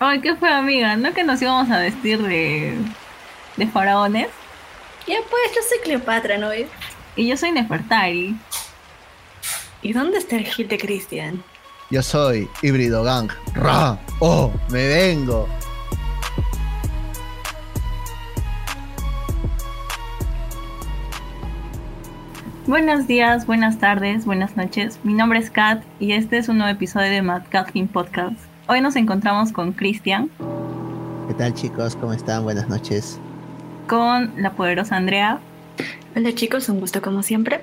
Ay, ¿qué fue, amiga? ¿No que nos íbamos a vestir de, de faraones? Ya pues, yo soy Cleopatra, ¿no ves? Y yo soy Nefertari. ¿Y dónde está el hit de Christian? Yo soy híbrido gang. ¡Ra! ¡Oh! ¡Me vengo! Buenos días, buenas tardes, buenas noches. Mi nombre es Kat y este es un nuevo episodio de Mad Catherine Podcast. Hoy nos encontramos con Cristian. ¿Qué tal chicos? ¿Cómo están? Buenas noches. Con la poderosa Andrea. Hola chicos, un gusto como siempre.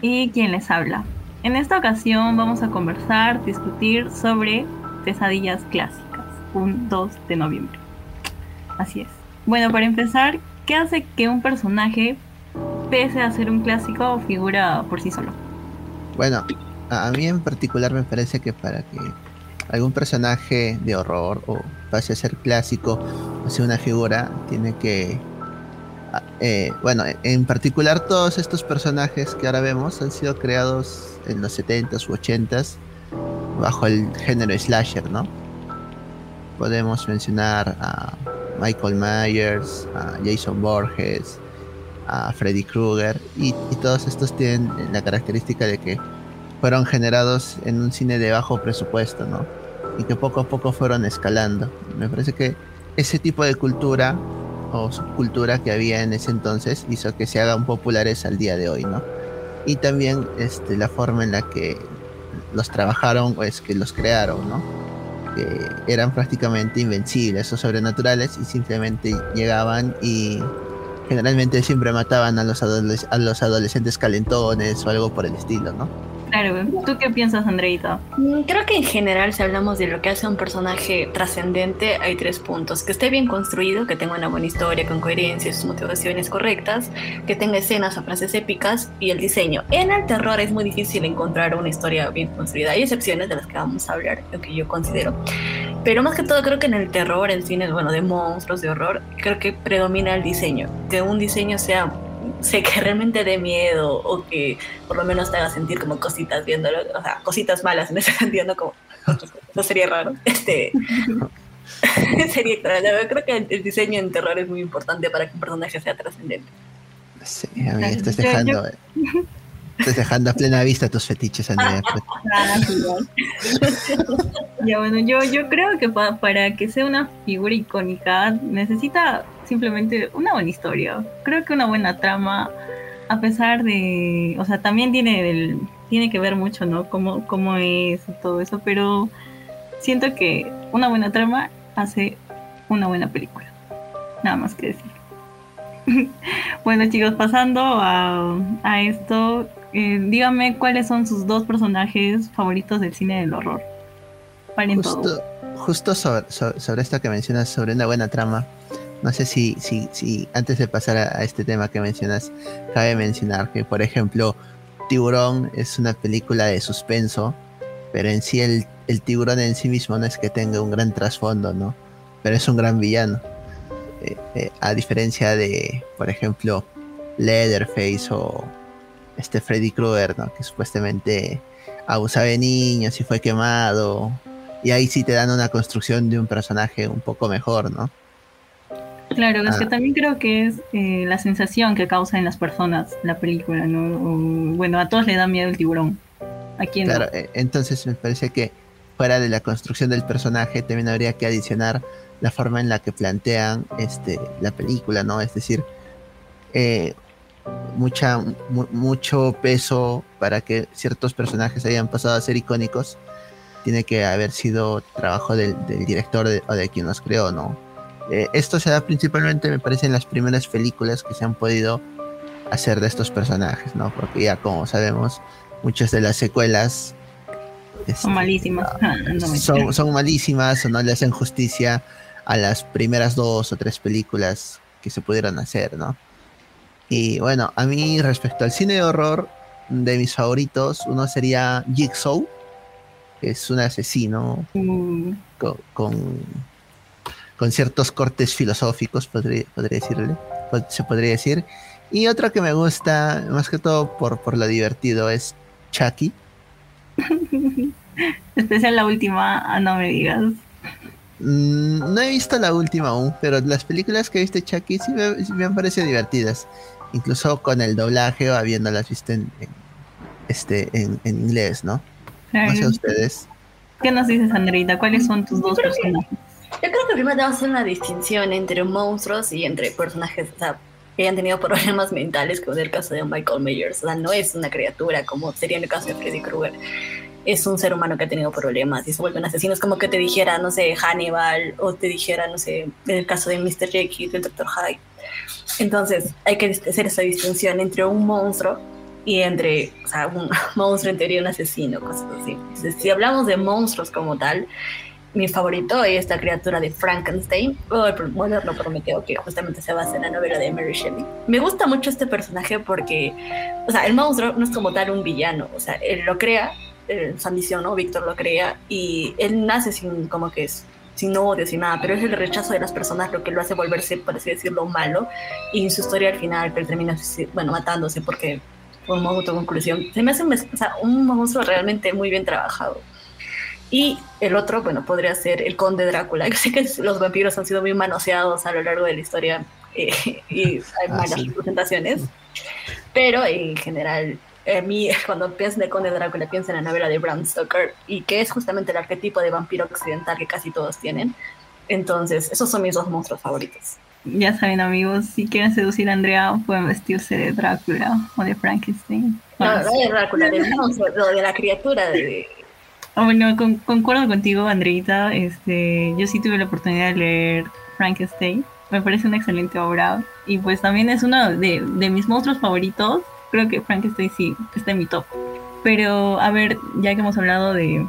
Y quien les habla. En esta ocasión vamos a conversar, discutir sobre pesadillas clásicas, un 2 de noviembre. Así es. Bueno, para empezar, ¿qué hace que un personaje pese a ser un clásico, figura por sí solo. Bueno, a mí en particular me parece que para que algún personaje de horror o pase a ser clásico o sea una figura, tiene que... Eh, bueno, en particular todos estos personajes que ahora vemos han sido creados en los 70s u 80s bajo el género slasher, ¿no? Podemos mencionar a Michael Myers, a Jason Borges, a Freddy Krueger y, todos estos tienen la característica de que fueron generados en un cine de bajo presupuesto, ¿no? Y que poco a poco fueron escalando. Me parece que ese tipo de cultura o subcultura que había en ese entonces hizo que se hagan populares al día de hoy, ¿no? Y también este, la forma en la que los trabajaron o es que los crearon, ¿no? Que eran prácticamente invencibles o sobrenaturales y simplemente llegaban y generalmente siempre mataban a los, a los adolescentes calentones o algo por el estilo, ¿no? Claro, ¿tú qué piensas, Andreita? Mm, creo que en general, si hablamos de lo que hace un personaje trascendente, hay tres puntos. Que esté bien construido, que tenga una buena historia con coherencia, sus motivaciones correctas, que tenga escenas o frases épicas y el diseño. En el terror es muy difícil encontrar una historia bien construida. Hay excepciones de las que vamos a hablar, lo que yo considero. Pero más que todo creo que en el terror, en cine, bueno, de monstruos, de horror, creo que predomina el diseño. Que un diseño sea sé que realmente dé miedo o que por lo menos te haga sentir como cositas viéndolo, o sea, cositas malas en ese sentido, no como, no sería raro. Este, sería extraño. Creo que el, diseño en terror es muy importante para que un personaje sea trascendente. Sí, a mí estás dejando, estás dejando a plena vista tus fetiches, Andrea. Ah, ya bueno, yo, yo creo que para que sea una figura icónica necesita simplemente una buena historia. Creo que una buena trama, a pesar de, o sea, también tiene, tiene que ver mucho, ¿no? Cómo, cómo es todo eso, pero siento que una buena trama hace una buena película. Nada más que decir. bueno chicos, pasando a, a esto, eh, dígame cuáles son sus dos personajes favoritos del cine del horror. justo, justo sobre, sobre, esto que mencionas, sobre una buena trama, no sé si, si, si antes de pasar a, este tema que mencionas, cabe mencionar que, por ejemplo, Tiburón es una película de suspenso, pero en sí el, tiburón en sí mismo no es que tenga un gran trasfondo, ¿no? Pero es un gran villano. Eh, eh, a diferencia de, por ejemplo, Leatherface o este Freddy Krueger, ¿no? Que supuestamente abusaba de niños y fue quemado. Y ahí sí te dan una construcción de un personaje un poco mejor, ¿no? Claro, es que ah. también creo que es eh, la sensación que causa en las personas la película, ¿no? bueno, a todos le da miedo el tiburón. ¿A quién Claro, eh, entonces me parece que fuera de la construcción del personaje también habría que adicionar la forma en la que plantean este, la película, ¿no? Es decir, eh, mucha, mucho peso para que ciertos personajes hayan pasado a ser icónicos tiene que haber sido trabajo del, director o de quien los creó, ¿no? Eh, esto se da principalmente, me parece, en las primeras películas que se han podido hacer de estos personajes, ¿no? Porque ya como sabemos, muchas de las secuelas son este, malísimas. Ah, son, son, malísimas o no le hacen justicia a las primeras dos o tres películas que se pudieron hacer, ¿no? Y bueno, a mí respecto al cine de horror, de mis favoritos, uno sería Jigsaw, que es un asesino mm. con con ciertos cortes filosóficos, podría, decirle, se podría decir. Y otro que me gusta, más que todo por, por lo divertido, es Chucky. Especial la última, ah, no me digas. Mm, no he visto la última aún, pero las películas que he visto de Chucky sí me, han parecido divertidas. Incluso con el doblaje o habiéndolas visto en, este, en, inglés, ¿no? No sé ustedes. ¿Qué nos dices, Andreita? ¿Cuáles son tus dos personajes? Yo creo que primero debemos hacer una distinción entre monstruos y entre personajes que hayan tenido problemas mentales, como en el caso de Michael Myers. O sea, no es una criatura como sería en el caso de Freddy Krueger es un ser humano que ha tenido problemas y se vuelve un asesino. Es como que te dijera, no sé, Hannibal o te dijera, no sé, en el caso de Mr. Jekyll, del Dr. Hyde. Entonces hay que hacer esa distinción entre un monstruo y entre, o sea, un monstruo en teoría un asesino, cosas así. si hablamos de monstruos como tal, mi favorito es esta criatura de Frankenstein, o el moderno Prometeo, que justamente se basa en la novela de Mary Shelley. Me gusta mucho este personaje porque, o sea, el monstruo no es como tal un villano, o sea, él lo crea eh, su ambición, ¿no? Víctor lo crea y él nace sin como que es sin odio, sin nada, pero es el rechazo de las personas lo que lo hace volverse, por así decirlo, malo. Y en su historia al final, que termina, bueno, matándose porque fue una autoconclusión. Se me hace un, o sea, un monstruo realmente muy bien trabajado. Y el otro, bueno, podría ser el conde Drácula. Yo sé que los vampiros han sido muy manoseados a lo largo de la historia eh, y hay ah, malas representaciones, pero en general a mí cuando pienso en el Conde Drácula pienso en la novela de Bram Stoker y que es justamente el arquetipo de vampiro occidental que casi todos tienen. Entonces, esos son mis dos monstruos favoritos. Ya saben amigos, si quieren seducir a Andrea pueden vestirse de Drácula o de Frankenstein. No, no de Drácula, del monstruo, de la criatura de... Ah, bueno, concuerdo contigo, Andreita. Este, yo sí tuve la oportunidad de leer Frankenstein. Me parece una excelente obra. Y pues también es uno de, de mis monstruos favoritos creo que Frankenstein sí está en mi top. Pero a ver, ya que hemos hablado de,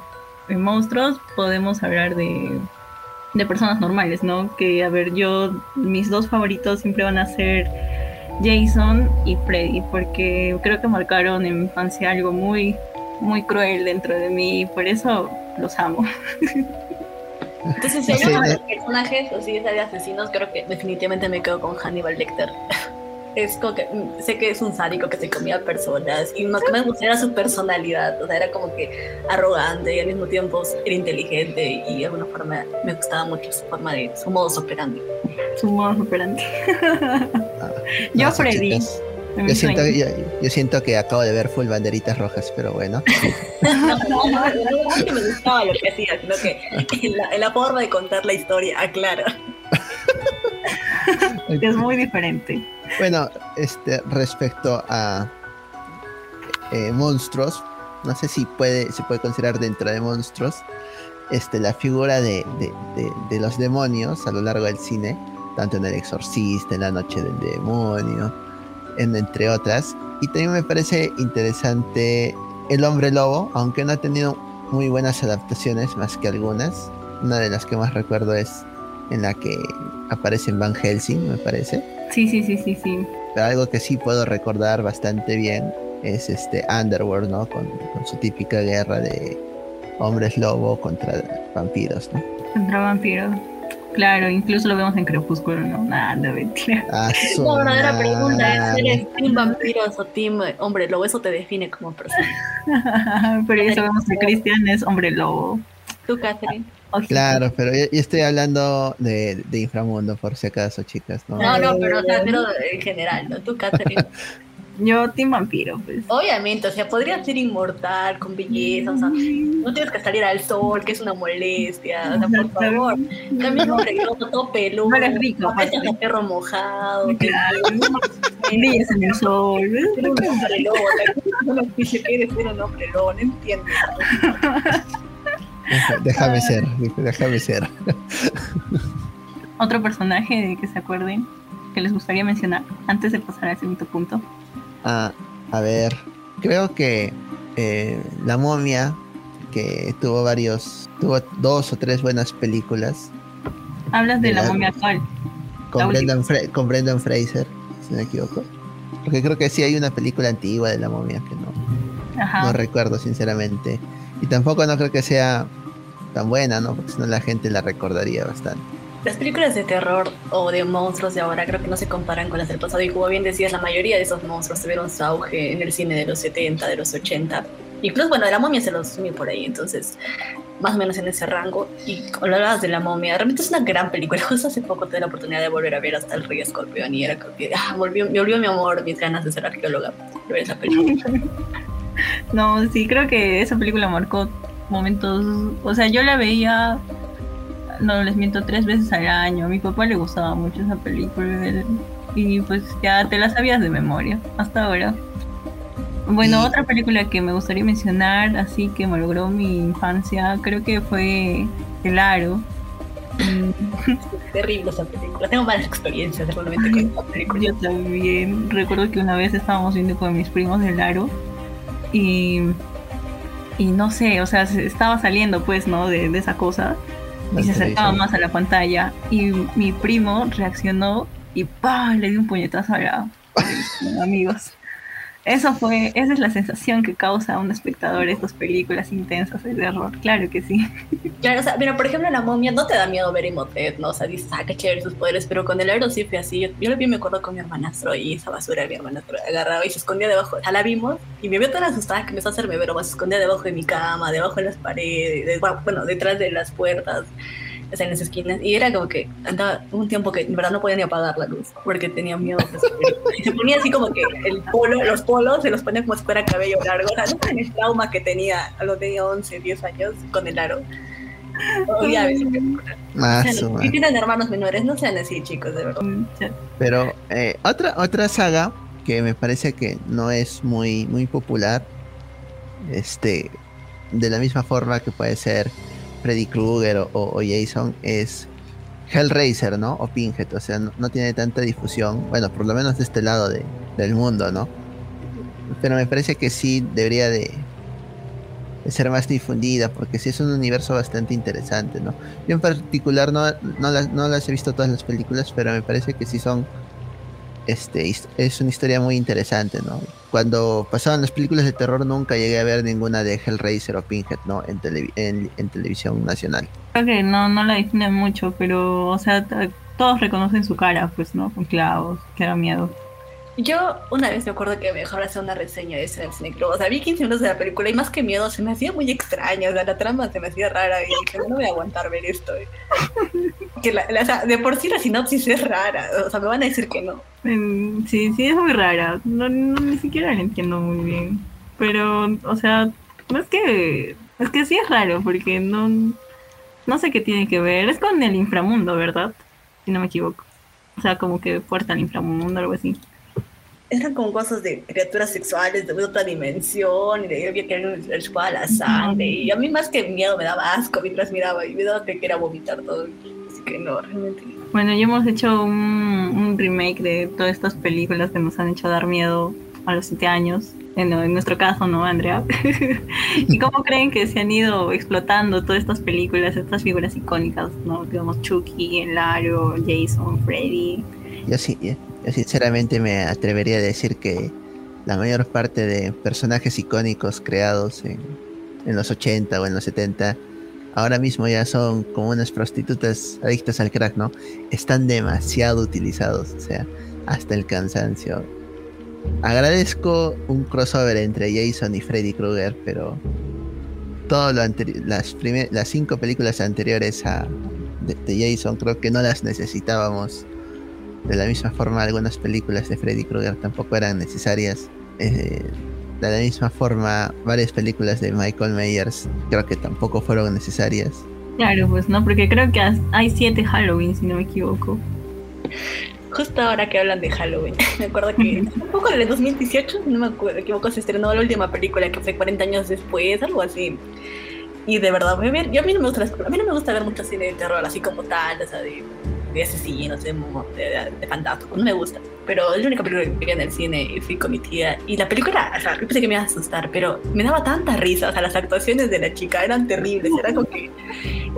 monstruos, podemos hablar de, de personas normales, ¿no? Que a ver, yo, mis dos favoritos siempre van a ser Jason y Freddy, porque creo que marcaron en mi infancia algo muy, muy cruel dentro de mí y por eso los amo. Entonces, si hablamos de personajes o si es de asesinos, creo que definitivamente me quedo con Hannibal Lecter es como que mm, sé que es un sádico que se comía personas y más que me gustaba su personalidad, o sea, era como que arrogante y al mismo tiempo era inteligente y de alguna forma me gustaba mucho su forma de, su modo operandi. Su modo operandi. Ah, yo Freddy. Yo siento, yo, siento, que acabo de ver full banderitas rojas, pero bueno. no, no, no, me gustaba lo que hacía, sino que en la, en la forma de contar la historia, aclara. es muy diferente. Bueno, este, respecto a eh, monstruos, no sé si puede, se puede considerar dentro de monstruos, este, la figura de, los demonios a lo largo del cine, tanto en El Exorcista, en La Noche del Demonio, en, entre otras. Y también me parece interesante El Hombre Lobo, aunque no ha tenido muy buenas adaptaciones, más que algunas. Una de las que más recuerdo es en la que aparece en Van Helsing, me parece. Sí, sí, sí, sí, sí. Pero algo que sí puedo recordar bastante bien es este Underworld, ¿no? Con, su típica guerra de hombres lobo contra vampiros, ¿no? Contra vampiros. Claro, incluso lo vemos en Crepúsculo, ¿no? Nada, no, mentira. Ah, la verdadera pregunta es, ¿eres team vampiros o team hombre lobo? Eso te define como persona. Pero ya sabemos que Cristian es hombre lobo. ¿Tú, Catherine? Claro, pero yo, estoy hablando de, inframundo, por si acaso, chicas. No, no, no pero, en general, ¿no? Tú, Catherine. Yo, Team Vampiro, pues. Obviamente, o sea, podría ser inmortal, con belleza, o sea, no tienes que salir al sol, que es una molestia, o sea, por favor. También un lobo todo peludo. No eres rico. De perro mojado. Claro. Brillas en el sol. Eres un hombre lobo, no dice que eres un hombre lobo, no entiendo. Déjame ser, déjame ser. Otro personaje de que se acuerden que les gustaría mencionar antes de pasar al segundo punto. Ah, a ver, creo que eh, La momia, que tuvo varios, tuvo dos o tres buenas películas. Hablas de, la, momia actual. Con Brendan, con Brendan Fraser, si no me equivoco. Porque creo que sí hay una película antigua de la momia que no, no recuerdo sinceramente. Y tampoco no creo que sea tan buena, ¿no? Porque si no la gente la recordaría bastante. Las películas de terror o de monstruos de ahora creo que no se comparan con las del pasado y como bien decías, la mayoría de esos monstruos tuvieron su auge en el cine de los 70, de los 80. Incluso, bueno, de la momia se los sumí por ahí, entonces más o menos en ese rango. Y hablabas de la momia, realmente es una gran película. Justo hace poco tuve la oportunidad de volver a ver hasta el Rey Escorpión y era como que ah, volvió, me volvió mi amor, mis ganas de ser arqueóloga. Ver esa película. no, sí, creo que esa película marcó momentos. O sea, yo la veía no les miento tres veces al año. A mi papá le gustaba mucho esa película y pues ya te la sabías de memoria hasta ahora. Bueno, otra película que me gustaría mencionar, así que me logró mi infancia, creo que fue El Aro. Terrible esa película. Tengo malas experiencias realmente con esa película. Yo también. Recuerdo que una vez estábamos viendo con mis primos El Aro y, y no sé, o sea, estaba saliendo pues, ¿no? De, de esa cosa y se acercaba más a la pantalla y mi primo reaccionó y ¡pah! le dio un puñetazo a la amigos. Eso fue, esa es la sensación que causa a un espectador estas películas intensas de terror, claro que sí. Claro, o sea, mira, por ejemplo, la momia no te da miedo ver Imhotep, ¿no? O sea, dices, ah, qué chévere sus poderes, pero con el aero sí fue así. Yo, yo vi, me acuerdo con mi hermanastro y esa basura de mi hermanastro agarraba y se escondía debajo. O la vimos y me vio tan asustada que empezó a hacerme ver, se escondía debajo de mi cama, debajo de las paredes, bueno, detrás de las puertas en las esquinas. Y era como que andaba un tiempo que en verdad no podía ni apagar la luz porque tenía miedo. y se ponía así como que el polo, los polos se los ponía como si fuera cabello largo. O sea, no el trauma que tenía, a lo tenía 11, 10 años con el aro. Ya Más si tienen hermanos menores, no sean así, chicos, de verdad. Pero eh, otra, otra saga que me parece que no es muy, muy popular, este, de la misma forma que puede ser Freddy Krueger o, Jason es Hellraiser, ¿no? O Pinhead, o sea, no, tiene tanta difusión, bueno, por lo menos de este lado del mundo, ¿no? Pero me parece que sí debería de, ser más difundida, porque sí es un universo bastante interesante, ¿no? Yo en particular no, no, las, no las he visto todas las películas, pero me parece que sí son este, es una historia muy interesante, ¿no? Cuando pasaban las películas de terror nunca llegué a ver ninguna de Hellraiser o Pinhead, ¿no? En, en, televisión nacional. Creo que no, no la definen mucho, pero, o sea, todos reconocen su cara, pues, ¿no? Con clavos, que da miedo. Yo una vez me acuerdo que me dejaron hacer una reseña de ese en O sea, vi 15 minutos de la película y más que miedo se me hacía muy extraña. O sea, la trama se me hacía rara y dije, no voy a aguantar ver esto. Que la, o sea, de por sí la sinopsis es rara. O sea, me van a decir que no. Sí, sí, es muy rara. No, ni siquiera la entiendo muy bien. Pero, o sea, no es que. Es que sí es raro porque no. No sé qué tiene que ver. Es con el inframundo, ¿verdad? Si no me equivoco. O sea, como que puerta al inframundo, algo así eran como cosas de criaturas sexuales de otra dimensión y de había que el a la sangre y a mí más que miedo me daba asco mientras miraba y me daba que quería vomitar todo. Así que no realmente bueno ya hemos hecho un, un, remake de todas estas películas que nos han hecho dar miedo a los siete años en, en nuestro caso no Andrea y cómo creen que se han ido explotando todas estas películas estas figuras icónicas no digamos Chucky El Aro Jason Freddy. Y así ¿eh? Yo sinceramente me atrevería a decir que la mayor parte de personajes icónicos creados en, los 80 o en los 70 ahora mismo ya son como unas prostitutas adictas al crack, ¿no? Están demasiado utilizados, o sea, hasta el cansancio. Agradezco un crossover entre Jason y Freddy Krueger, pero todo lo las, las cinco películas anteriores a de Jason creo que no las necesitábamos de la misma forma, algunas películas de Freddy Krueger tampoco eran necesarias. Eh, de la misma forma, varias películas de Michael Myers creo que tampoco fueron necesarias. Claro, pues no, porque creo que hay siete Halloween, si no me equivoco. Justo ahora que hablan de Halloween, me acuerdo que un poco en el 2018, no me acuerdo, equivoco, se estrenó la última película que fue 40 años después, algo así. Y de verdad, yo a mí no me gusta, a mí no me gusta ver mucho cine de terror así como tal, o sea, de de asesinos, de, de, de fantasmas, no me gusta. Pero es la única película que vi en el cine y fui con mi tía. Y la película, o sea, yo pensé que me iba a asustar, pero me daba tanta risa, o sea, las actuaciones de la chica eran terribles, era como que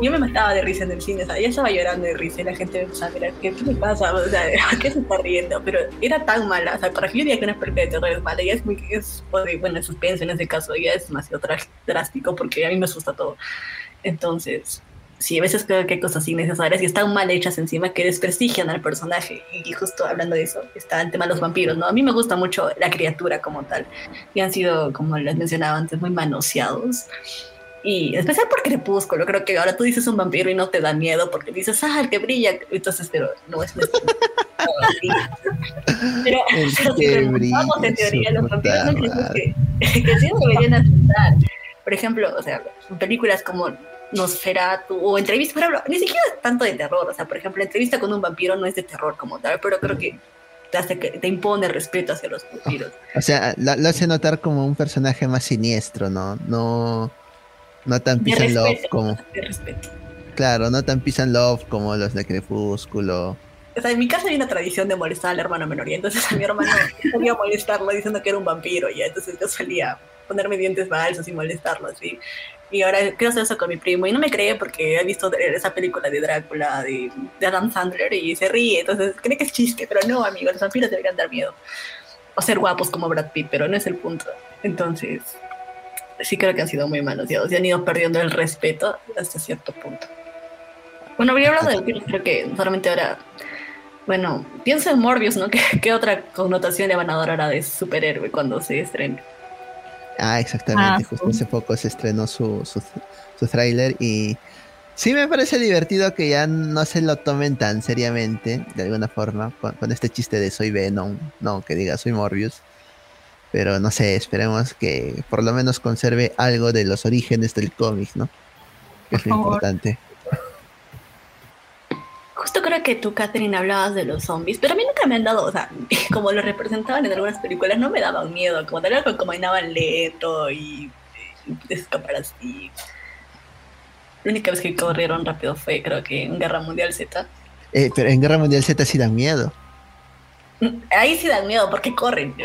yo me mataba de risa en el cine, o sea, ella estaba llorando de risa y la gente me empezaba a ¿qué, qué pasa? O sea, ¿qué se está riendo? Pero era tan mala, o sea, para que yo diría que una película de terror es mala, ella es muy, es, bueno, el suspenso en ese caso, ya es demasiado drástico porque a mí me asusta todo. Entonces, sí, a veces creo que hay cosas innecesarias y están mal hechas encima que desprestigian al personaje. Y justo hablando de eso, está el tema de los vampiros, ¿no? A mí me gusta mucho la criatura como tal. Y han sido, como les mencionaba antes, muy manoseados. Y especial por Crepúsculo, creo que ahora tú dices un vampiro y no te da miedo porque dices, ah, el que brilla. Entonces, pero no es nuestro. pero, pero si preguntamos en teoría, los vampiros no que, que sí deberían aceptar. Por ejemplo, o sea, películas como Nosferatu o entrevista, por ejemplo, ni siquiera tanto de terror. O sea, por ejemplo, entrevista con un vampiro no es de terror como tal, pero creo que te, hace que, te impone respeto hacia los vampiros. O sea, lo, hace notar como un personaje más siniestro, ¿no? No no tan peace love como. Claro, no tan peace love como los de Crepúsculo. O sea, en mi casa hay una tradición de molestar al hermano menor, y entonces a mi hermano solía molestarlo diciendo que era un vampiro, y entonces yo solía ponerme dientes falsos y molestarlo así. Y ahora quiero hacer eso con mi primo, y no me cree porque he visto esa película de Drácula de, de Adam Sandler y se ríe, entonces cree que es chiste, pero no, amigo, los vampiros deberían dar miedo. O ser guapos como Brad Pitt, pero no es el punto. Entonces, sí creo que han sido muy manoseados y han ido perdiendo el respeto hasta cierto punto. Bueno, habría hablado de vampiros, creo que solamente ahora. Bueno, pienso en Morbius, ¿no? ¿Qué, otra connotación le van a dar ahora de superhéroe cuando se estrene? Ah, exactamente. Ah, Justo hace poco se estrenó su, su, su tráiler y sí me parece divertido que ya no se lo tomen tan seriamente, de alguna forma, con este chiste de soy Venom, no, que diga soy Morbius. Pero no sé, esperemos que por lo menos conserve algo de los orígenes del cómic, ¿no? Que es lo importante. Justo creo que tú, Catherine, hablabas de los zombies, pero a mí nunca me han dado, o sea, como lo representaban en algunas películas, no me daban miedo, como tal, como caminaban lento y, y escapar así. La única vez que corrieron rápido fue, creo que en Guerra Mundial Z. Eh, pero en Guerra Mundial Z sí dan miedo. Ahí sí dan miedo porque corren.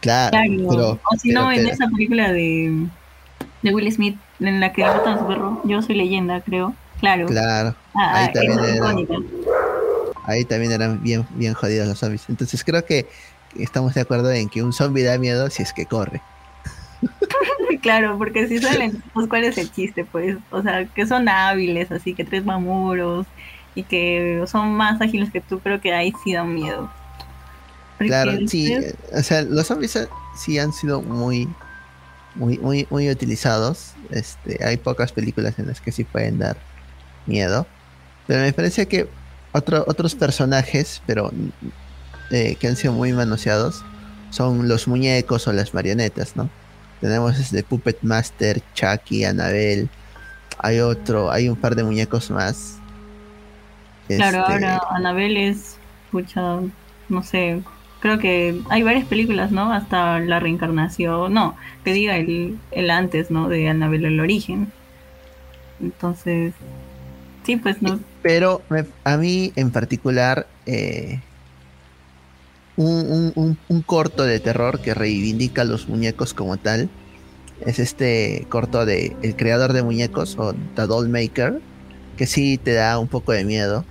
claro, Pero, o si no, en esa película de, de Will Smith, en la que matan a su perro, yo soy leyenda, creo. Claro. Claro. Ah, ahí, también eran, ahí también eran bien, bien jodidos los zombies. Entonces creo que estamos de acuerdo en que un zombie da miedo si es que corre. claro, porque si salen, pues cuál es el chiste, pues, o sea, que son hábiles, así que tres mamuros y que son más ágiles que tú, creo que ahí sí dan miedo. Claro, sí, o sea, los zombies sí han sido muy, muy, muy, muy utilizados. Este, hay pocas películas en las que sí pueden dar miedo. Pero me parece que otro, otros personajes, pero eh, que han sido muy manoseados, son los muñecos o las marionetas, ¿no? Tenemos este Puppet Master, Chucky, Annabelle. Hay otro, hay un par de muñecos más. Claro, este, ahora Annabelle es, pucha, no sé, creo que hay varias películas, ¿no? Hasta la reencarnación, no, que diga el, el antes, ¿no? De Annabelle el origen. Entonces, sí, pues no. Pero a mí en particular, eh, un, un, un, corto de terror que reivindica a los muñecos como tal, es este corto de El creador de muñecos o The Doll Maker, que sí te da un poco de miedo.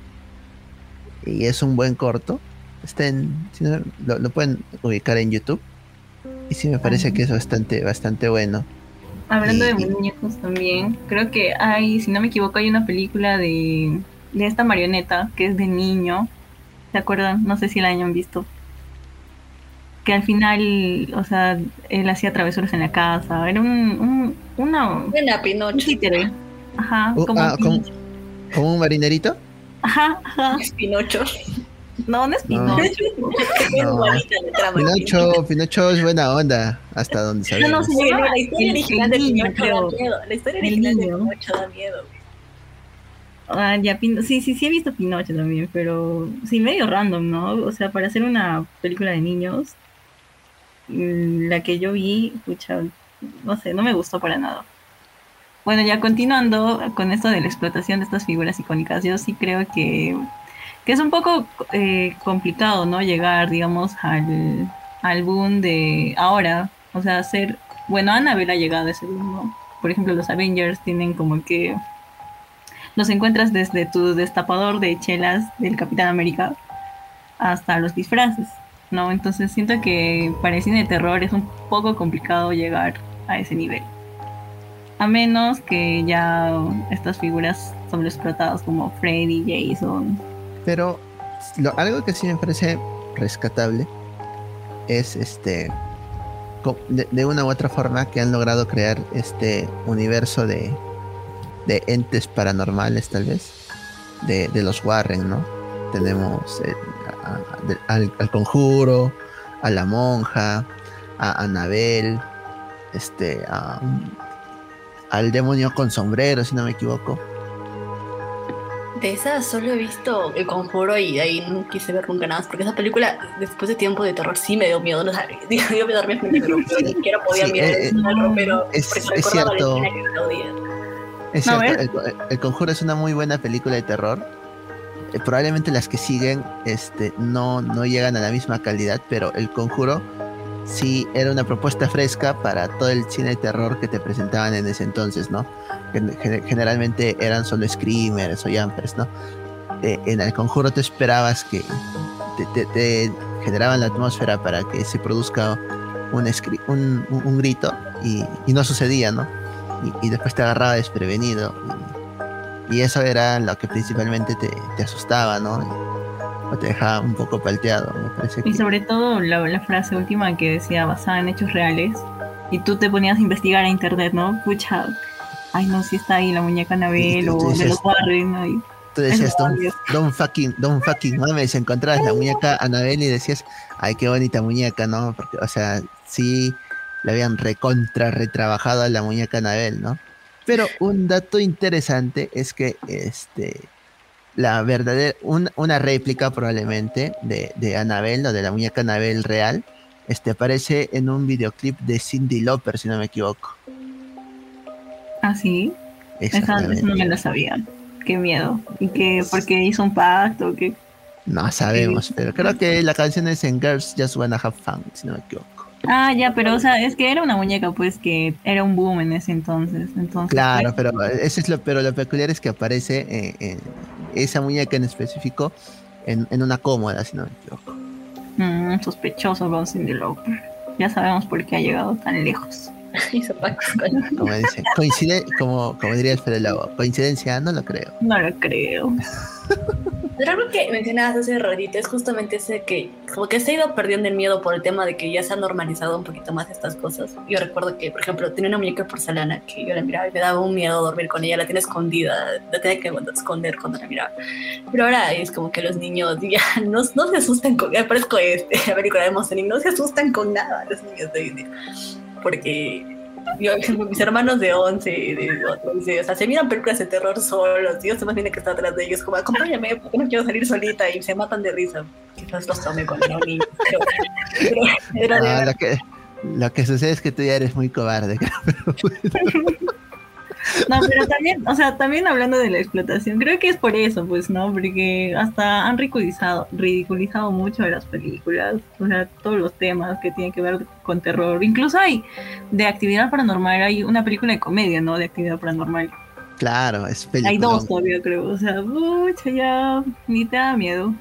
Y es un buen corto estén, lo, pueden ubicar en YouTube. Y sí me parece que es bastante, bastante bueno. Hablando de muñecos también, creo que hay, si no me equivoco, hay una película de, de esta marioneta que es de niño. ¿Se acuerdan? No sé si la hayan visto. Que al final, o sea, él hacía travesuras en la casa. Era un, un una... Una Pinocho. Ajá. Uh, como, ah, como, como, un marinerito. Ajá, ajá. Es Pinocho. No, no es Pinocho. Pinocho, Pinocho es buena onda, hasta donde sabemos. No, no, la historia original de Pinocho da miedo. La historia original de Pinocho da miedo. Ah, ya, sí, sí, sí he visto Pinocho también, pero sí, medio random, ¿no? O sea, para hacer una película de niños, mm, la que yo vi, escucha, no sé, no me gustó para nada. Bueno, ya continuando con esto de la explotación de estas figuras icónicas, yo sí creo que que es un poco eh, complicado, ¿no? Llegar, digamos, al, al boom de ahora, o sea, hacer, bueno, Annabelle ha llegado a ese boom, ¿no? Por ejemplo, los Avengers tienen como que los encuentras desde tu destapador de chelas del Capitán América hasta los disfraces, ¿no? Entonces siento que para el cine de terror es un poco complicado llegar a ese nivel. A menos que ya estas figuras son explotadas como Freddy, Jason, pero algo que sí me parece rescatable es este de, una u otra forma que han logrado crear este universo de, de entes paranormales tal vez de, los Warren, ¿no? Tenemos eh, al, conjuro, a la monja, a Anabel, este, al demonio con sombrero, si no me equivoco. De esa solo he visto El Conjuro y de ahí no quise ver nunca nada más, porque esa película, después de tiempo de terror, sí me dio miedo. No sabía, yo me dormí en pero ni siquiera podía mirar eh, pero es, es cierto. Es cierto, el, el, Conjuro es una muy buena película de terror. Eh, probablemente las que siguen este, no, no llegan a la misma calidad, pero El Conjuro sí era una propuesta fresca para todo el cine de terror que te presentaban en ese entonces, ¿no? Generalmente eran solo screamers o jumpers, ¿no? Eh, en el conjuro te esperabas que te, generaban la atmósfera para que se produzca un, un, grito y, no sucedía, ¿no? Y, después te agarraba desprevenido. Y, eso era lo que principalmente te, te asustaba, ¿no? o te dejaba un poco palteado. Me parece y sobre todo la, frase última que decía basada en hechos reales y tú te ponías a investigar a internet, ¿no? Pucha, ay no, si está ahí la muñeca Anabel o de los Warren, ¿no? Tú decías, don't, fucking, don't fucking mames, encontrabas la muñeca Anabel y decías, ay, qué bonita muñeca, ¿no? Porque, o sea, sí le habían recontra retrabajado a la muñeca Anabel, ¿no? Pero un dato interesante es que este la verdadera, una réplica probablemente de, de Annabelle o de la muñeca Annabelle real, este aparece en un videoclip de Cindy Lauper, si no me equivoco. ¿Ah, sí? Esa, no me la sabía. Qué miedo. ¿Y qué? ¿Porque hizo un pacto? ¿Qué? No sabemos, pero creo que la canción es en Girls Just Wanna Have Fun, si no me equivoco. Ah, ya, pero o sea, es que era una muñeca, pues, que era un boom en ese entonces. entonces claro, pues, pero eso es lo, pero lo peculiar es que aparece eh, en esa muñeca en específico en, una cómoda, si no me equivoco. Mm, sospechoso con Cindy Lauper. Ya sabemos por qué ha llegado tan lejos. como dice, coincide, como, como diría el Lobo, coincidencia, no lo creo. No lo creo. Pero algo que mencionabas hace ratito es justamente ese que como que se ha ido perdiendo el miedo por el tema de que ya se ha normalizado un poquito más estas cosas. Yo recuerdo que, por ejemplo, tenía una muñeca de porcelana que yo la miraba y me daba un miedo dormir con ella, la tenía escondida, la tenía que esconder cuando la miraba. Pero ahora es como que los niños ya no, no se asustan con, ya parezco este, la película de Monster no se asustan con nada los niños de hoy día. Porque yo, mis hermanos de 11, de 12, o sea, se miran películas de terror solos, Dios más viene que está atrás de ellos, como acompáñame, porque no quiero salir solita y se matan de risa. Quizás los tome cuando era niño, pero, ah, lo, que, lo que sucede es que tú ya eres muy cobarde, No, pero también, o sea, también hablando de la explotación, creo que es por eso, pues, ¿no? Porque hasta han ridiculizado, ridiculizado mucho de las películas, o sea, todos los temas que tienen que ver con terror. Incluso hay de actividad paranormal, hay una película de comedia, ¿no? De actividad paranormal. Claro, es película. Hay dos todavía, creo, o sea, mucha ya ni te da miedo.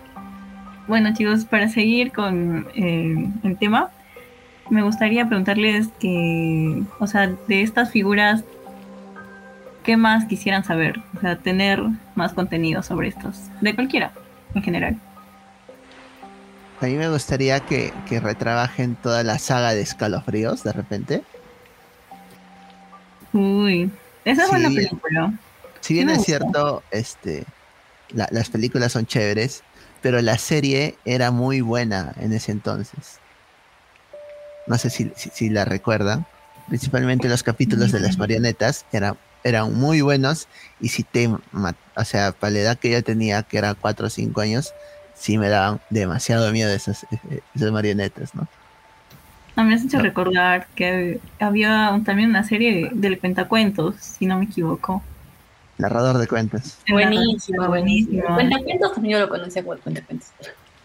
Bueno, chicos, para seguir con eh, el tema, me gustaría preguntarles que, o sea, de estas figuras ¿qué más quisieran saber? O sea, tener más contenido sobre estos, de cualquiera, en general. A mí me gustaría que, retrabajen toda la saga de escalofríos de repente. Uy, esa es buena película. Si bien es cierto, este, las películas son chéveres, pero la serie era muy buena en ese entonces. No sé si, si la recuerdan. Principalmente los capítulos de las marionetas eran eran muy buenos y si te, o sea, para la edad que yo tenía, que era 4 o 5 años, sí me daban demasiado miedo esas, eh, eh, esas marionetas, ¿no? A mí me has hecho recordar que había también una serie del cuentacuentos, si no me equivoco. Narrador de cuentos. Buenísimo, buenísimo. Cuentacuentos también yo lo conocía como cuentacuentos.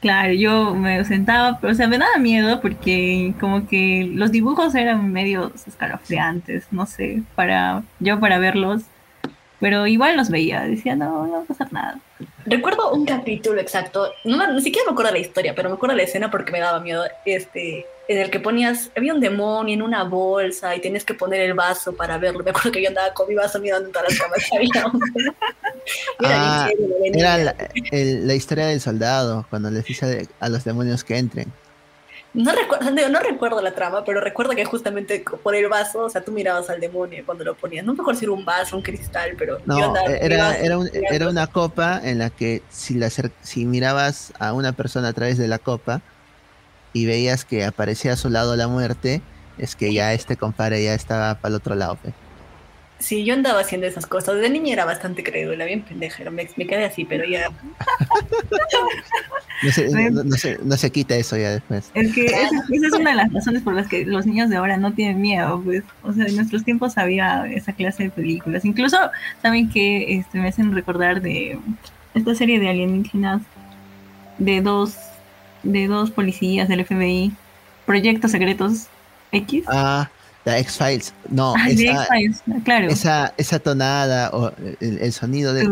Claro, yo me sentaba, pero o sea, me daba miedo porque como que los dibujos eran medio escalofriantes, no sé, para yo para verlos, pero igual los veía, decía, no, no va a pasar nada. Recuerdo un capítulo exacto, no, ni siquiera me acuerdo la historia, pero me acuerdo la escena porque me daba miedo, este, en el que ponías, había un demonio en una bolsa y tenías que poner el vaso para verlo. Me acuerdo que yo andaba con mi vaso mirando en todas las camas ah, era la, historia del soldado, cuando les dice a los demonios que entren. No recuerdo, no recuerdo la trama, pero recuerdo que justamente por el vaso, o sea, tú mirabas al demonio cuando lo ponías. No mejor si era un vaso, un cristal, pero... No, era, era, era, una copa en la que si, la, si mirabas a una persona a través de la copa y veías que aparecía a su lado la muerte, es que ya este compadre ya estaba para el otro lado. Sí, yo andaba haciendo esas cosas. De niña era bastante crédula, bien pendeja. Me, me quedé así, pero ya. no, se, no, se, no, se, quita eso ya después. Es que esa, es una de las razones por las que los niños de ahora no tienen miedo. pues O sea, en nuestros tiempos había esa clase de películas. Incluso, ¿saben que este, me hacen recordar de esta serie de alienígenas de dos, de dos policías del FBI, Proyectos Secretos X? Ah la X-Files. No, ah, esa, claro. esa, esa tonada o el, sonido de,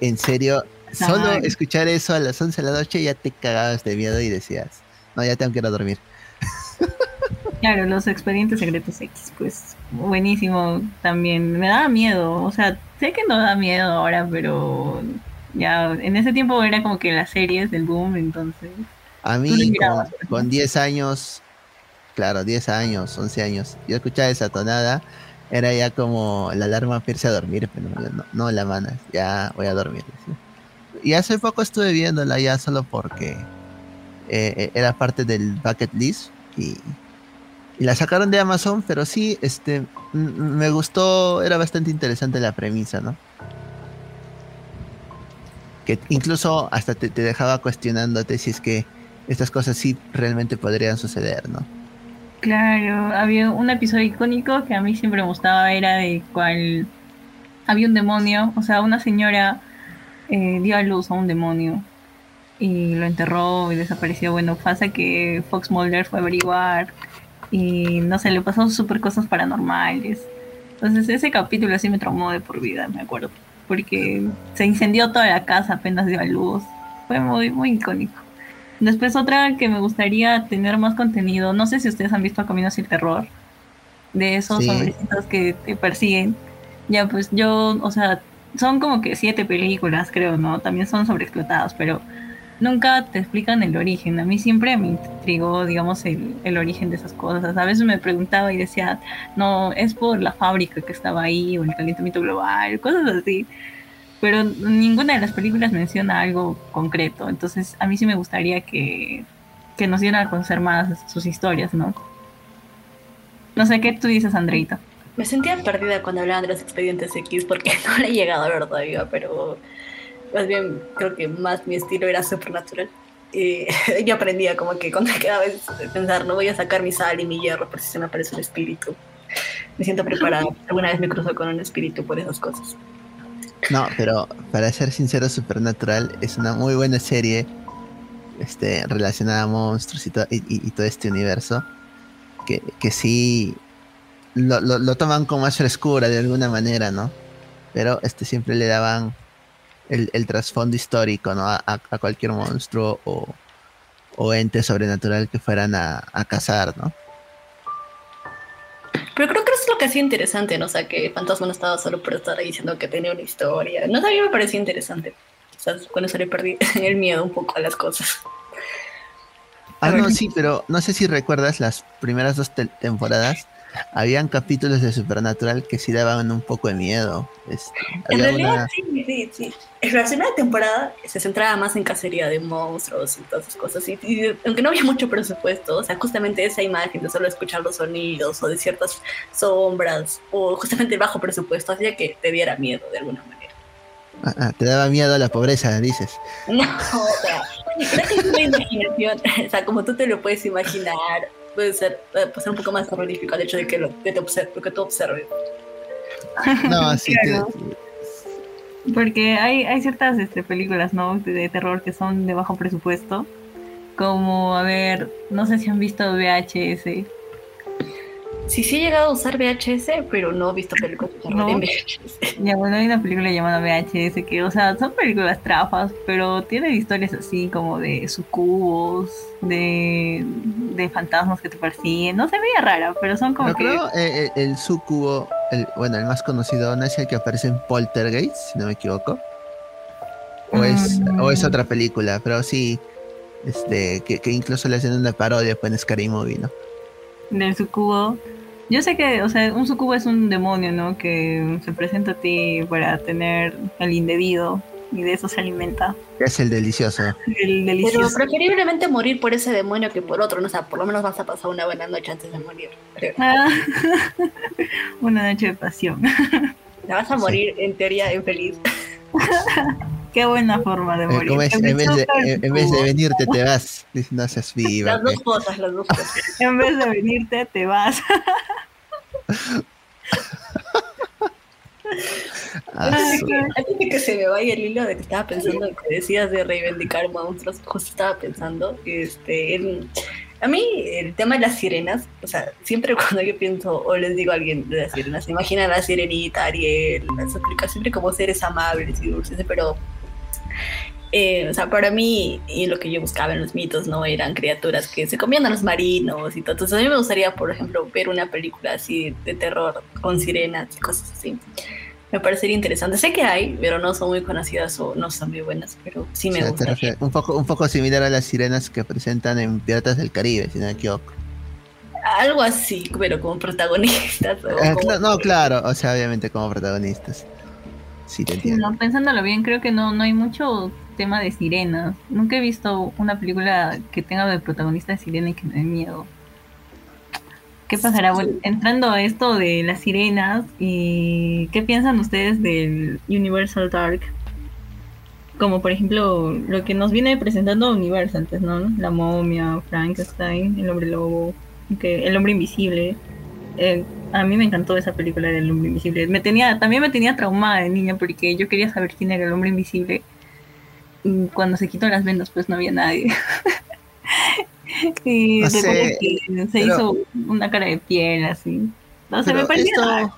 en serio, solo escuchar eso a las 11 de la noche ya te cagabas de miedo y decías, no, ya tengo que ir a dormir. Claro, los expedientes secretos X, pues buenísimo también. Me daba miedo, o sea, sé que no da miedo ahora, pero ya en ese tiempo era como que las series del boom, entonces. A mí, con, con 10 años, claro, 10 años, 11 años, yo escuchaba esa tonada, era ya como la alarma para irse a dormir, pero no, no la manas, ya voy a dormir. Y hace poco estuve viéndola ya solo porque eh, eh, era parte del bucket list y, la sacaron de Amazon, pero sí, este, me gustó, era bastante interesante la premisa, ¿no? Que incluso hasta te dejaba cuestionándote si es que estas cosas sí realmente podrían suceder, ¿no? Claro, había un episodio icónico que a mí siempre me gustaba, era de cual había un demonio, o sea, una señora eh, dio a luz a un demonio y lo enterró y desapareció. Bueno, pasa que Fox Mulder fue a averiguar y no sé, le pasó súper cosas paranormales. Entonces ese capítulo así me traumó de por vida, me acuerdo, porque se incendió toda la casa apenas dio a luz. Fue muy, muy icónico. Después otra que me gustaría tener más contenido, no sé si ustedes han visto Caminos y el Terror, de esos hombrecitos que te persiguen. Ya, pues yo, o sea, son como que siete películas, creo, ¿no? También son sobreexplotados, pero nunca te explican el origen. A mí siempre me intrigó, digamos, el, el, origen de esas cosas. A veces me preguntaba y decía, no, es por la fábrica que estaba ahí o el calentamiento global, cosas así pero ninguna de las películas menciona algo concreto. Entonces, a mí sí me gustaría que, que nos dieran a conocer más sus historias, ¿no? No sé qué tú dices, Andreita. Me sentía perdida cuando hablaban de los expedientes X porque no le he llegado a ver todavía, pero más bien creo que más mi estilo era supernatural. Y yo aprendía como que cuando cada vez pensar, no voy a sacar mi sal y mi hierro por si se me aparece un espíritu. Me siento preparada. Alguna vez me cruzo con un espíritu por esas cosas. No, pero para ser sincero, Supernatural es una muy buena serie este, relacionada a monstruos y, todo este universo. Que, que sí lo, lo, toman con más frescura de alguna manera, ¿no? Pero este siempre le daban el, el trasfondo histórico, ¿no? A, a, cualquier monstruo o, o ente sobrenatural que fueran a, a cazar, ¿no? Pero creo que eso es lo que hacía interesante, ¿no? O sea, que Fantasma no estaba solo por estar ahí diciendo que tenía una historia. No, a mí me parecía interesante. Quizás cuando se le perdí el miedo un poco a las cosas. Ah, no, sí, pero no sé si recuerdas las primeras dos temporadas habían capítulos de Supernatural que sí daban un poco de miedo. Este, en realidad, sí, sí, sí. En la primera temporada se centraba más en cacería de monstruos y todas esas cosas. Y, aunque no había mucho presupuesto, o sea, justamente esa imagen de solo escuchar los sonidos o de ciertas sombras o justamente el bajo presupuesto hacía que te diera miedo de alguna manera. Ah, ah te daba miedo a la pobreza, dices. No, o sea, creo que es una imaginación, o sea, como tú te lo puedes imaginar, puede ser, puede ser un poco más terrorífico el hecho de que lo que te observe, que tú observes. No, así que... Porque hay, hay ciertas este, películas ¿no? de, terror que son de bajo presupuesto. Como, a ver, no sé si han visto VHS. Sí, sí he llegado a usar VHS, pero no he visto películas de terror en VHS. Ya, bueno, hay una película llamada VHS que, o sea, son películas trafas, pero tienen historias así como de sucubos, de, de fantasmas que te persiguen. No se veía rara, pero son como que... creo eh, eh, el sucubo, el, bueno, el más conocido, ¿no es el que aparece en Poltergeist, si no me equivoco? O, es, o es mm. otra película, pero sí, Este, que, que incluso le hacen una parodia pues, en Scary Movie, ¿no? Del sucubo. Yo sé que, o sea, un sucubo es un demonio, ¿no? Que se presenta a ti para tener el indebido y de eso se alimenta. Es el delicioso. El delicioso. Pero preferiblemente morir por ese demonio que por otro, ¿no? O sea, por lo menos vas a pasar una buena noche antes de morir. Ah, una noche de pasión. Te vas a morir en teoría infeliz. Qué buena forma de Eh, morir. ¿cómo es? En vez, de, en, en vez de venirte, te vas. Dice, No seas viva. Las dos cosas, las dos cosas. En vez de venirte, te vas. Ah, Antes de que se me vaya el hilo de que estaba pensando en que decías de reivindicar monstruos, justo estaba pensando, este, en- a mí el tema de las sirenas, o sea, siempre cuando yo pienso o les digo a alguien de las sirenas, se imagina a la sirenita, Ariel, las siempre como seres amables y dulces, pero, eh, o sea, para mí y lo que yo buscaba en los mitos, ¿no? Eran criaturas que se comían a los marinos y todo. Entonces a mí me gustaría, por ejemplo, ver una película así de terror con sirenas y cosas así. Me parecería interesante. Sé que hay, pero no son muy conocidas o no son muy buenas, pero sí o me sea, te gusta. un, poco, un poco similar a las sirenas que presentan en Piratas del Caribe, si no me equivoco. Algo así, pero como protagonistas. o Eh, como- no, claro, o sea, obviamente como protagonistas. Sí, te entiendo. No, pensándolo bien, creo que no, no hay mucho tema de sirenas. Nunca he visto una película que tenga de protagonista de sirena y que me dé miedo. ¿Qué pasará? Bueno, entrando a esto de las sirenas, y ¿qué piensan ustedes del Universal Dark? Como por ejemplo lo que nos viene presentando Universal antes, ¿no? La momia, Frankenstein, el hombre lobo, que, el hombre invisible. Eh, a mí me encantó esa película del hombre invisible. Me tenía, también me tenía traumada de niña porque yo quería saber quién era el hombre invisible. Y cuando se quitó las vendas, pues no había nadie. y No sé, que se pero- hizo una cara de piel así. No sé, me parecía esto,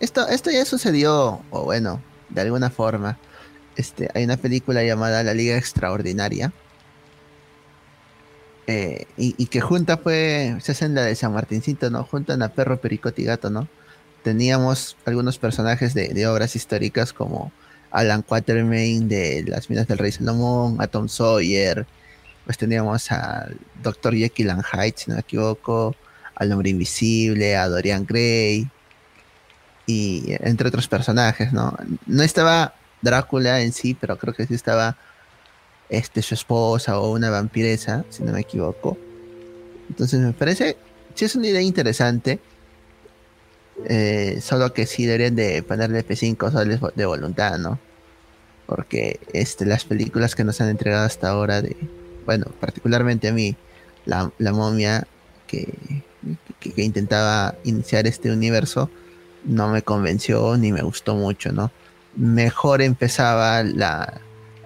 esto, esto ya sucedió, o bueno, de alguna forma. Este, hay una película llamada La Liga Extraordinaria. Eh, y, que junta fue, se hacen la de San Martincito, ¿no? Juntan a Perro, Pericote y Gato, ¿no? Teníamos algunos personajes de, de obras históricas como Alan Quatermain de Las Minas del Rey Salomón, a Tom Sawyer, pues teníamos al Dr. Jekyll and Hyde, si no me equivoco, al Hombre Invisible, a Dorian Gray, y entre otros personajes, ¿no? No estaba Drácula en sí, pero creo que sí estaba este, su esposa o una vampiresa, si no me equivoco. Entonces me parece, sí es una idea interesante, eh, solo que sí deberían de ponerle P5 soles de voluntad, ¿no? Porque este, las películas que nos han entregado hasta ahora de, bueno, particularmente a mí, la, momia que, que intentaba iniciar este universo, no me convenció ni me gustó mucho, ¿no? Mejor empezaba la,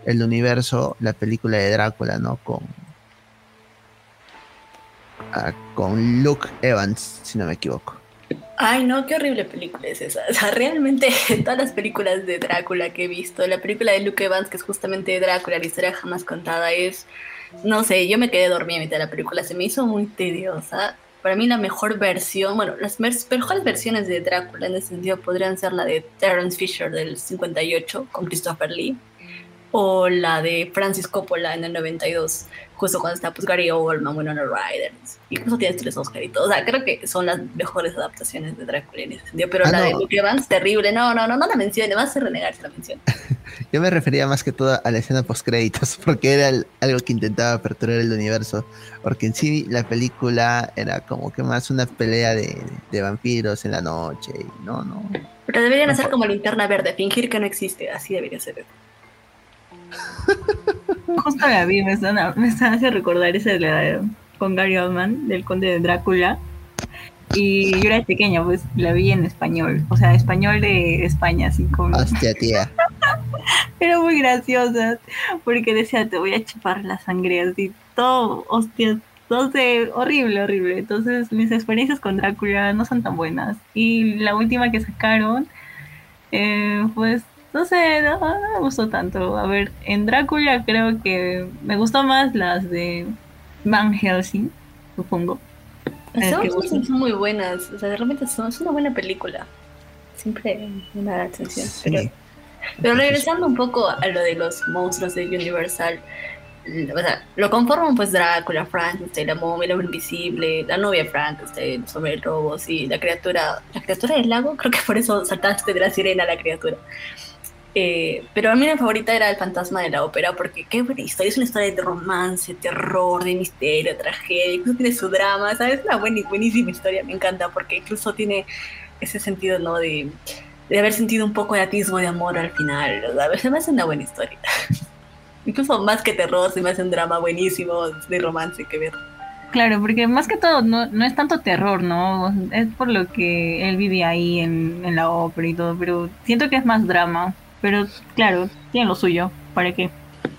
el universo, la película de Drácula, ¿no? Con, ah, con Luke Evans, si no me equivoco. Ay, no, qué horrible película es esa. O sea, realmente todas las películas de Drácula que he visto, la película de Luke Evans, que es justamente Drácula, la historia jamás contada, es, no sé, yo me quedé dormida a mitad de la película, se me hizo muy tediosa. Para mí la mejor versión, bueno, las mejores versiones de Drácula en ese sentido podrían ser la de Terence Fisher del 58 con Christopher Lee o la de Francis Coppola en el 92, justo cuando está pues Gary Oldman, Winona Ryder, incluso tienes tres Oscar y todo, o sea, creo que son las mejores adaptaciones de Drácula en ese sentido, pero Ah, la no. de Luke Evans, terrible, no, no, no, no la mencione, vas a renegar si la menciona. Yo me refería más que todo a la escena post créditos, porque era el- algo que intentaba aperturar el universo, porque en sí la película era como que más una pelea de, de vampiros en la noche, y no, no. Pero deberían No hacer como linterna verde, fingir que no existe, así debería ser. Justo la vi, me, suena- me hace recordar esa de la, con Gary Oldman, del conde de Drácula. Y yo era pequeña, pues la vi en español, o sea, español de España, así como... Hostia, tía. Era muy graciosa, porque decía, te voy a chupar la sangre, así, todo, hostia, sé, horrible, horrible. Entonces, mis experiencias con Drácula no son tan buenas. Y la última que sacaron, eh, pues, no sé, no, no me gustó tanto. A ver, en Drácula creo que me gustó más las de Van Helsing, supongo. Las dos qué son, muy buenas, o sea, realmente son, es una buena película. Siempre me da la atención. Pero, Sí. pero regresando un poco a lo de los monstruos de Universal, o sea, lo conforman pues Drácula, Frankenstein, la momia, el hombre invisible, la novia Frankenstein, sobre el robo, sí, la criatura, la criatura del lago, creo que por eso saltaste de la sirena la criatura. Eh, pero a mí mi favorita era el fantasma de la ópera, porque qué buena historia, es una historia de romance, terror, de misterio, tragedia, incluso tiene su drama, ¿sabes? Es una buena, buenísima historia, me encanta, porque incluso tiene ese sentido, ¿no? De, de haber sentido un poco de atismo de amor al final, a veces me hace una buena historia. incluso más que terror, se me hace un drama buenísimo de romance que ver. Claro, porque más que todo no, no es tanto terror, ¿no? Es por lo que él vivía ahí en, en la ópera y todo, pero siento que es más drama. Pero claro, tiene lo suyo. ¿Para qué?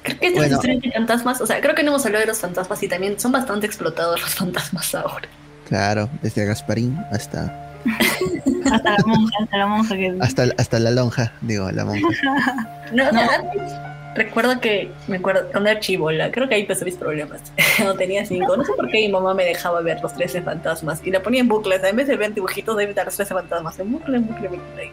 Creo que estas historias de fantasmas, o sea, creo que no hemos hablado de los fantasmas y también son bastante explotados los fantasmas ahora. Claro, desde Gasparín hasta. hasta la monja, hasta la monja que. Hasta, hasta la lonja, digo, la monja. no, no. recuerdo que, me acuerdo, cuando era chivola, creo que ahí empecé mis problemas. Cuando tenía cinco, no sé por qué mi mamá me dejaba ver los 13 fantasmas y la ponía en bucles. En vez de ver dibujitos, de ver los 13 fantasmas en bucle, en bucle, en bucle.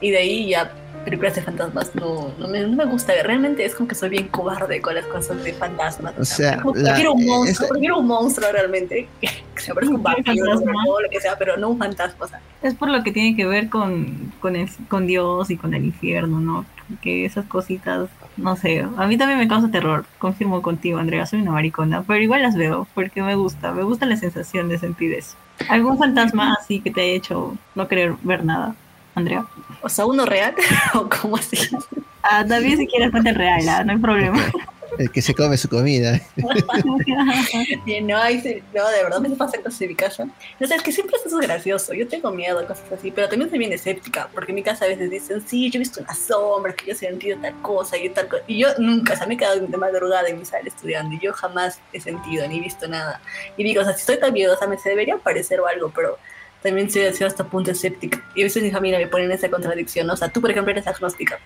Y de ahí ya películas de fantasmas no, no, me, no me gusta. Realmente es como que soy bien cobarde con las cosas de fantasmas. O sea, prefiero un monstruo, prefiero un monstruo realmente. Que se parezca un vampiro o lo que sea, pero no un fantasma. O sea. Es por lo que tiene que ver con, con, el, con Dios y con el infierno, ¿no? Que esas cositas, no sé. A mí también me causa terror. Confirmo contigo, Andrea, soy una maricona. Pero igual las veo porque me gusta. Me gusta la sensación de sentir eso. ¿Algún fantasma así que te haya hecho no querer ver nada? Andrea. O sea, uno real o cómo así. Ah, también si quieres cuenta real, ¿ah? no hay problema. El que se come su comida. no, no, de verdad me pasa cosas en mi casa. No sé, es que siempre eso es gracioso. Yo tengo miedo, cosas así, pero también soy bien escéptica, porque en mi casa a veces dicen, sí, yo he visto una sombra, que yo he sentido tal cosa y tal cosa. Y yo nunca, o sea, me he quedado de madrugada en mi sala estudiando y yo jamás he sentido ni visto nada. Y digo, o sea, si estoy tan miedosa, me se debería parecer o algo, pero también soy, sido hasta punto escéptica. Y a veces mi familia me pone en esa contradicción. O sea, tú, por ejemplo, eres agnóstica.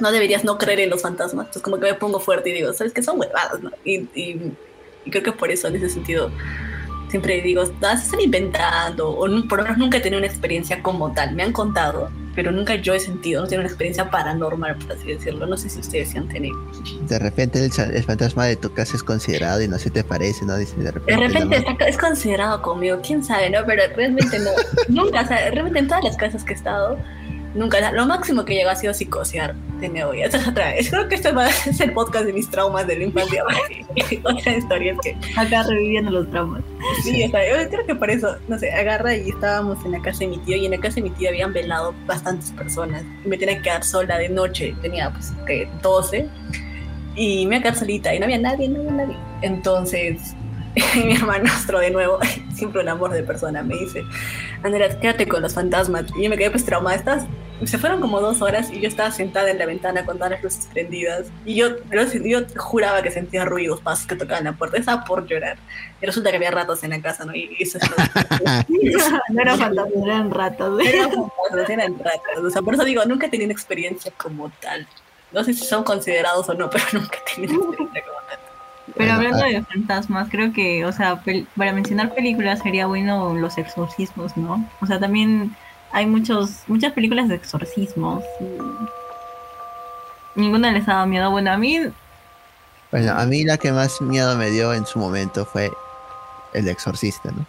No deberías no creer en los fantasmas. Entonces, como que me pongo fuerte y digo, ¿sabes qué? Son huevadas, ¿no? Y, y, y creo que por eso, en ese sentido, siempre digo, se están inventando. O por lo menos nunca he tenido una experiencia como tal. Me han contado, pero nunca yo he sentido, no tengo una experiencia paranormal, por así decirlo. No sé si ustedes se han tenido. De repente el, fantasma de tu casa es considerado y no se te parece, ¿no? Dice, de repente, es considerado conmigo, quién sabe, ¿no? Pero realmente no. nunca, o sea, realmente en todas las casas que he estado, Nunca, lo máximo que llegó ha sido psicosear de nuevo. Y esta es otra vez. Creo que este va a ser el podcast de mis traumas de la infancia. otra historia es que. Acá reviviendo los traumas. Sí, o sea, yo creo que por eso, no sé, agarra y estábamos en la casa de mi tío. Y en la casa de mi tío habían velado bastantes personas. Y me tenía que quedar sola de noche. Tenía, pues, que 12. Y me iba a quedar solita. Y no había nadie, no había nadie. Entonces mi hermanastro de nuevo, siempre un amor de persona, me dice, Andrea, quédate con los fantasmas. Y yo me quedé pues traumada. Estas, se fueron como dos horas y yo estaba sentada en la ventana con todas las luces prendidas. Y yo, yo juraba que sentía ruidos, pasos que tocaban la puerta. Estaba por llorar. Y resulta que había ratos en la casa, ¿no? Y eso es No eran fantasmas, eran ratos. Eran fantasmas, eran ratos. O sea, por eso digo, nunca he tenido experiencia como tal. No sé si son considerados o no, pero nunca he tenido experiencia como tal. Pero hablando de fantasmas, creo que, o sea, para mencionar películas sería bueno los exorcismos, ¿no? O sea, también hay muchos, muchas películas de exorcismos. Ninguna les ha dado miedo. Bueno, a mí. Bueno, a mí la que más miedo me dio en su momento fue El Exorcista, ¿no?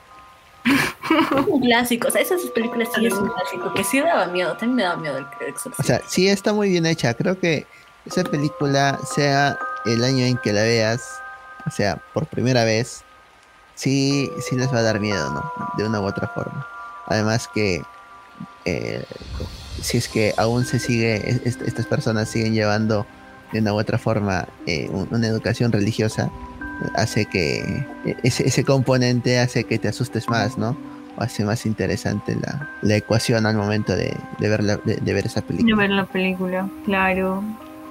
un clásico, o sea, esas películas sí es un clásico, que sí daba miedo, también me daba miedo el exorcista. O sea, sí está muy bien hecha, creo que esa película, sea el año en que la veas, o sea, por primera vez, sí, sí les va a dar miedo, ¿no? De una u otra forma. Además que eh, si es que aún se sigue, estas personas siguen llevando de una u otra forma eh, una educación religiosa, hace que e, ese, ese, componente hace que te asustes más, ¿no? O hace más interesante la, la ecuación al momento de, de ver la, de, ver esa película. De ver la película, claro.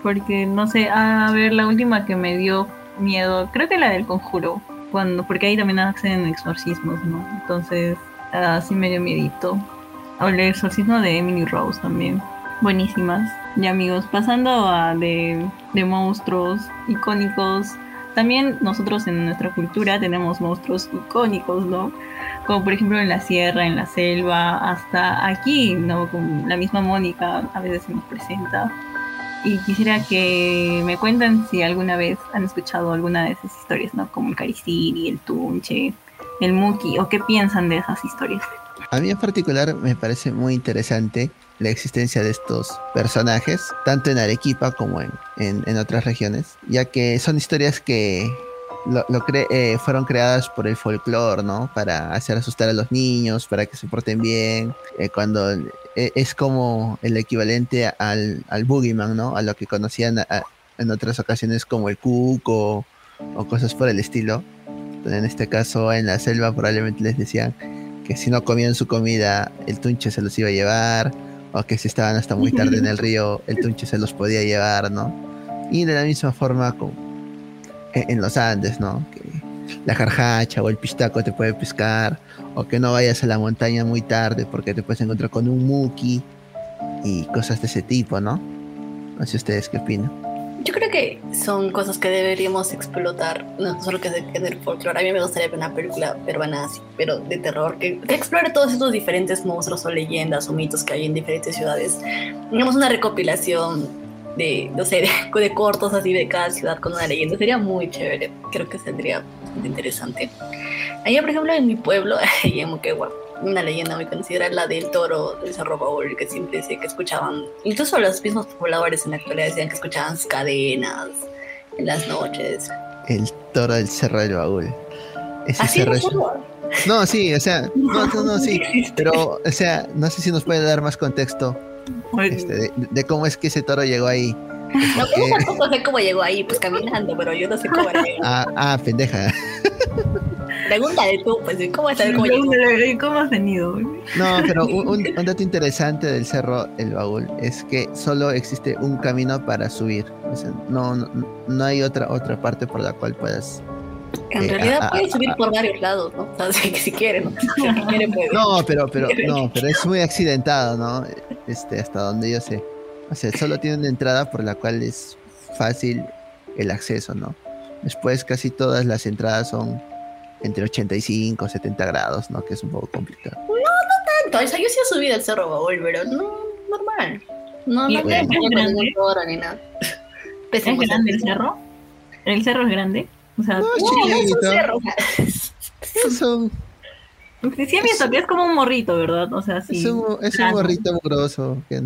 Porque no sé, a ver, la última que me dio miedo, creo que la del conjuro, cuando, porque ahí también hacen exorcismos, ¿no? Entonces, así me dio miedito. O el exorcismo de Emily Rose también. Buenísimas. Y amigos, pasando a de, de monstruos icónicos, también nosotros en nuestra cultura tenemos monstruos icónicos, ¿no? Como por ejemplo en la sierra, en la selva, hasta aquí, ¿no? Con la misma Mónica a veces se nos presenta. y quisiera que me cuenten si alguna vez han escuchado alguna de esas historias, ¿no? Como el Cariciri, el Tunche, el Muki, o qué piensan de esas historias. A mí en particular me parece muy interesante la existencia de estos personajes, tanto en Arequipa como en, en, otras regiones, ya que son historias que eh, fueron creadas por el folclore, ¿no? Para hacer asustar a los niños, para que se porten bien, eh, cuando eh, es como el equivalente al, al boogeyman, ¿no? A lo que conocían en otras ocasiones como el cuco o cosas por el estilo. En este caso, en la selva probablemente les decían que si no comían su comida, el tunche se los iba a llevar, o que si estaban hasta muy tarde en el río, el tunche se los podía llevar, ¿no? Y de la misma forma como en los Andes, ¿no? Que la jarjacha o el pistaco te puede pescar, o que no vayas a la montaña muy tarde porque te puedes encontrar con un muki y cosas de ese tipo, ¿no? No sé ustedes qué opinan. Yo creo que son cosas que deberíamos explotar, no solo que se quede el folclore. A mí me gustaría ver una película peruana así, pero de terror, que, explore todos estos diferentes monstruos o leyendas o mitos que hay en diferentes ciudades. Digamos una recopilación de, no sé, de, cortos así de cada ciudad con una leyenda. Sería muy chévere. Creo que sería interesante. Allá, por ejemplo, en mi pueblo, en Moquegua, una leyenda muy conocida la del toro del Cerro Baúl, que siempre decía que escuchaban, incluso los mismos pobladores en la actualidad decían que escuchaban cadenas en las noches. El toro del Cerro del Baúl. Ese cerro No, sí, o sea, no, no, no, sí, pero, o sea, no sé si nos puede dar más contexto este, de, cómo es que ese toro llegó ahí. No, tampoco sé cómo llegó ahí, pues caminando, pero yo no sé cómo llegó. Ah, ah, pendeja. Pregúntale tú, pues, ¿cómo has cómo, ¿Cómo has venido? No, pero un, dato interesante del cerro El Baúl es que solo existe un camino para subir. no, no, hay otra, otra parte por la cual puedas en eh, realidad puedes subir por varios lados, ¿no? O sea, si, quieren, ¿no? pero, pero, no, pero es muy accidentado, ¿no? Este, hasta donde yo sé. O sea, solo tiene una entrada por la cual es fácil el acceso, ¿no? Después casi todas las entradas son entre 85 y 70 grados, ¿no? Que es un poco complicado. No, no tanto. O sea, yo sí he subido el Cerro Baúl, pero no, normal. No, no bueno. es grande? ni nada. ¿Es grande el cerro? ¿El cerro es grande? O sea, no, es un cerro. Eso. Sí, que es como un morrito, ¿verdad? O sea, sí. Es un, es un morrito amoroso. Que...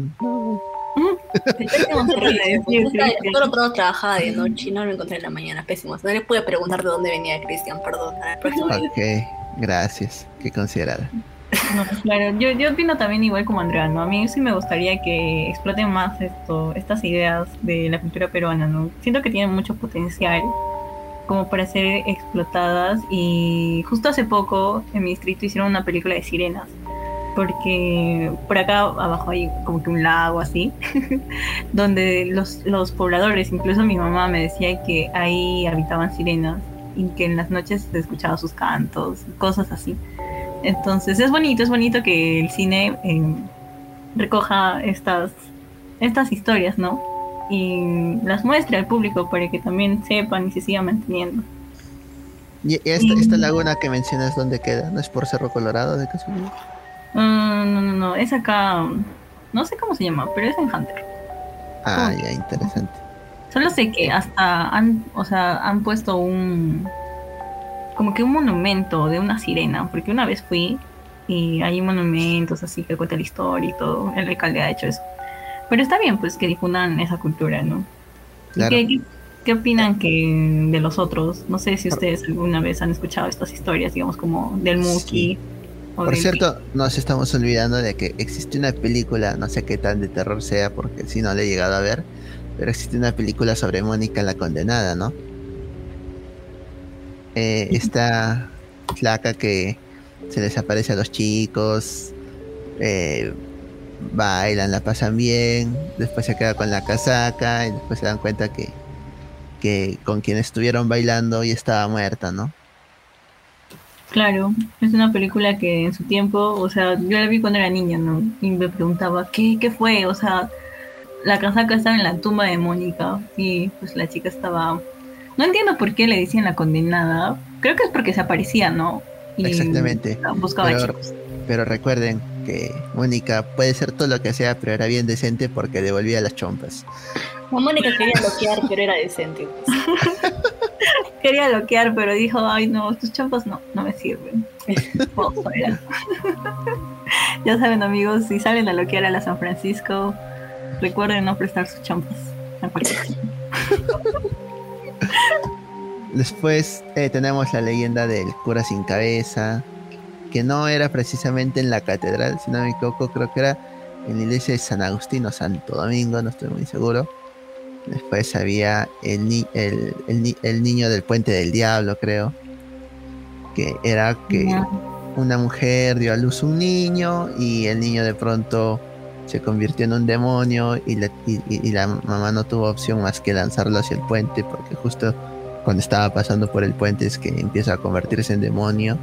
Solo todo trabajaba de noche y no lo encontré en la mañana, pésimo. No le pude preguntar de dónde venía Cristian, perdón. Ok, gracias. Qué considerada. No, claro, yo, yo opino también igual como Andrea, ¿no? A mí sí me gustaría que exploten más esto, estas ideas de la cultura peruana, ¿no? Siento que tienen mucho potencial como para ser explotadas y justo hace poco en mi distrito hicieron una película de sirenas porque por acá abajo hay como que un lago así, donde los, los pobladores, incluso mi mamá me decía que ahí habitaban sirenas y que en las noches se escuchaba sus cantos, cosas así. Entonces es bonito, es bonito que el cine eh, recoja estas, estas historias, ¿no? Y las muestre al público para que también sepan y se siga manteniendo. ¿Y esta, esta laguna que mencionas dónde queda? ¿No es por Cerro Colorado de casualidad? No, no, no, es acá. No sé cómo se llama, pero es en Hunter. Ah, ya, interesante. Solo sé que hasta han, o sea, han puesto un. Como que un monumento de una sirena, porque una vez fui y hay monumentos así que cuenta la historia y todo. El alcalde ha hecho eso. Pero está bien, pues, que difundan esa cultura, ¿no? ¿Qué, qué, opinan que de los otros? No sé si ustedes alguna vez han escuchado estas historias, digamos, como del Muki. Por cierto, nos estamos olvidando de que existe una película, no sé qué tan de terror sea, porque si no la he llegado a ver, pero existe una película sobre Mónica la condenada, ¿no? Eh, esta flaca que se les aparece a los chicos, eh, bailan, la pasan bien, después se queda con la casaca y después se dan cuenta que, que con quien estuvieron bailando y estaba muerta, ¿no? Claro, es una película que en su tiempo, o sea, yo la vi cuando era niña, ¿no? Y me preguntaba, ¿qué, qué fue? O sea, la casaca estaba en la tumba de Mónica y pues la chica estaba... No entiendo por qué le decían la condenada. Creo que es porque se aparecía, ¿no? Exactamente. Buscaba pero, Pero recuerden que Mónica puede ser todo lo que sea, pero era bien decente porque devolvía las chompas. Mónica quería bloquear, pero era decente. quería bloquear, pero dijo, ay no, tus chompas no, no me sirven. ya saben amigos, si salen a loquear a la San Francisco, recuerden no prestar sus chompas. Después eh, tenemos la leyenda del cura sin cabeza, que no era precisamente en la catedral, si no me equivoco, creo que era en la iglesia de San Agustín o Santo Domingo, no estoy muy seguro. Después había el, el, niño del puente del diablo, creo, que era que una mujer dio a luz un niño y el niño de pronto se convirtió en un demonio y, y la mamá no tuvo opción más que lanzarlo hacia el puente porque justo cuando estaba pasando por el puente es que empieza a convertirse en demonio.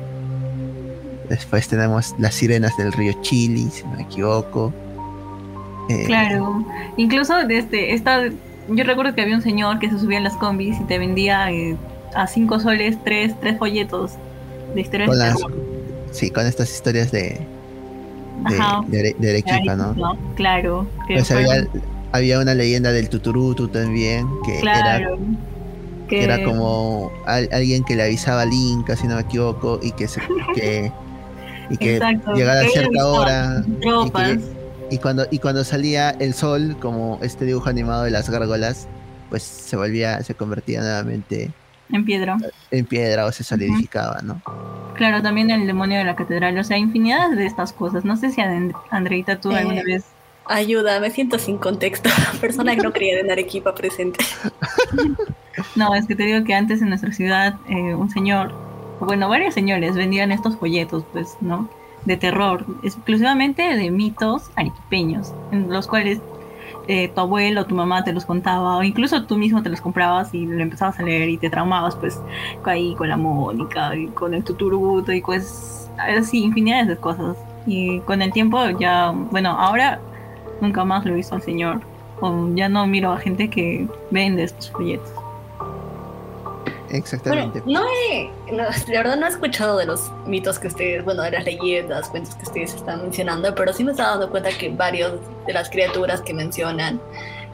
Después tenemos las sirenas del río Chili, si no me equivoco. Eh, claro, incluso desde esta, yo recuerdo que había un señor que se subía en las combis y te vendía eh, a cinco soles tres, tres folletos de historias de Sí, con estas historias de, de, de, Arequipa, ¿no? Claro. Pues había, había, una leyenda del Tuturutu también, que era que... Era como alguien que le avisaba al Inca, si no me equivoco, y que se, que, y que llegara a cierta hora. Y, cuando, y cuando salía el sol, como este dibujo animado de las gárgolas, pues se volvía, se convertía nuevamente en piedra. En piedra o se solidificaba, ¿no? Claro, también el demonio de la catedral, o sea, infinidad de estas cosas. No sé si Andreita tú alguna eh, vez Ayuda, me siento sin contexto. Persona que no creía en Arequipa presente. No, es que te digo que antes en nuestra ciudad eh, un señor, bueno, varios señores vendían estos folletos, pues, ¿no? De terror, exclusivamente de mitos arequipeños, en los cuales eh, tu abuelo o tu mamá te los contaba, o incluso tú mismo te los comprabas y lo empezabas a leer y te traumabas, pues, ahí con la Mónica y con el tuturuto y pues, así, infinidades de cosas. Y con el tiempo ya, bueno, ahora nunca más lo he visto al señor. O ya no miro a gente que vende estos folletos. Exactamente. no he, la verdad no he escuchado de los mitos que ustedes, bueno, de las leyendas, cuentos que ustedes están mencionando, pero sí me estaba dando cuenta que varios de las criaturas que mencionan,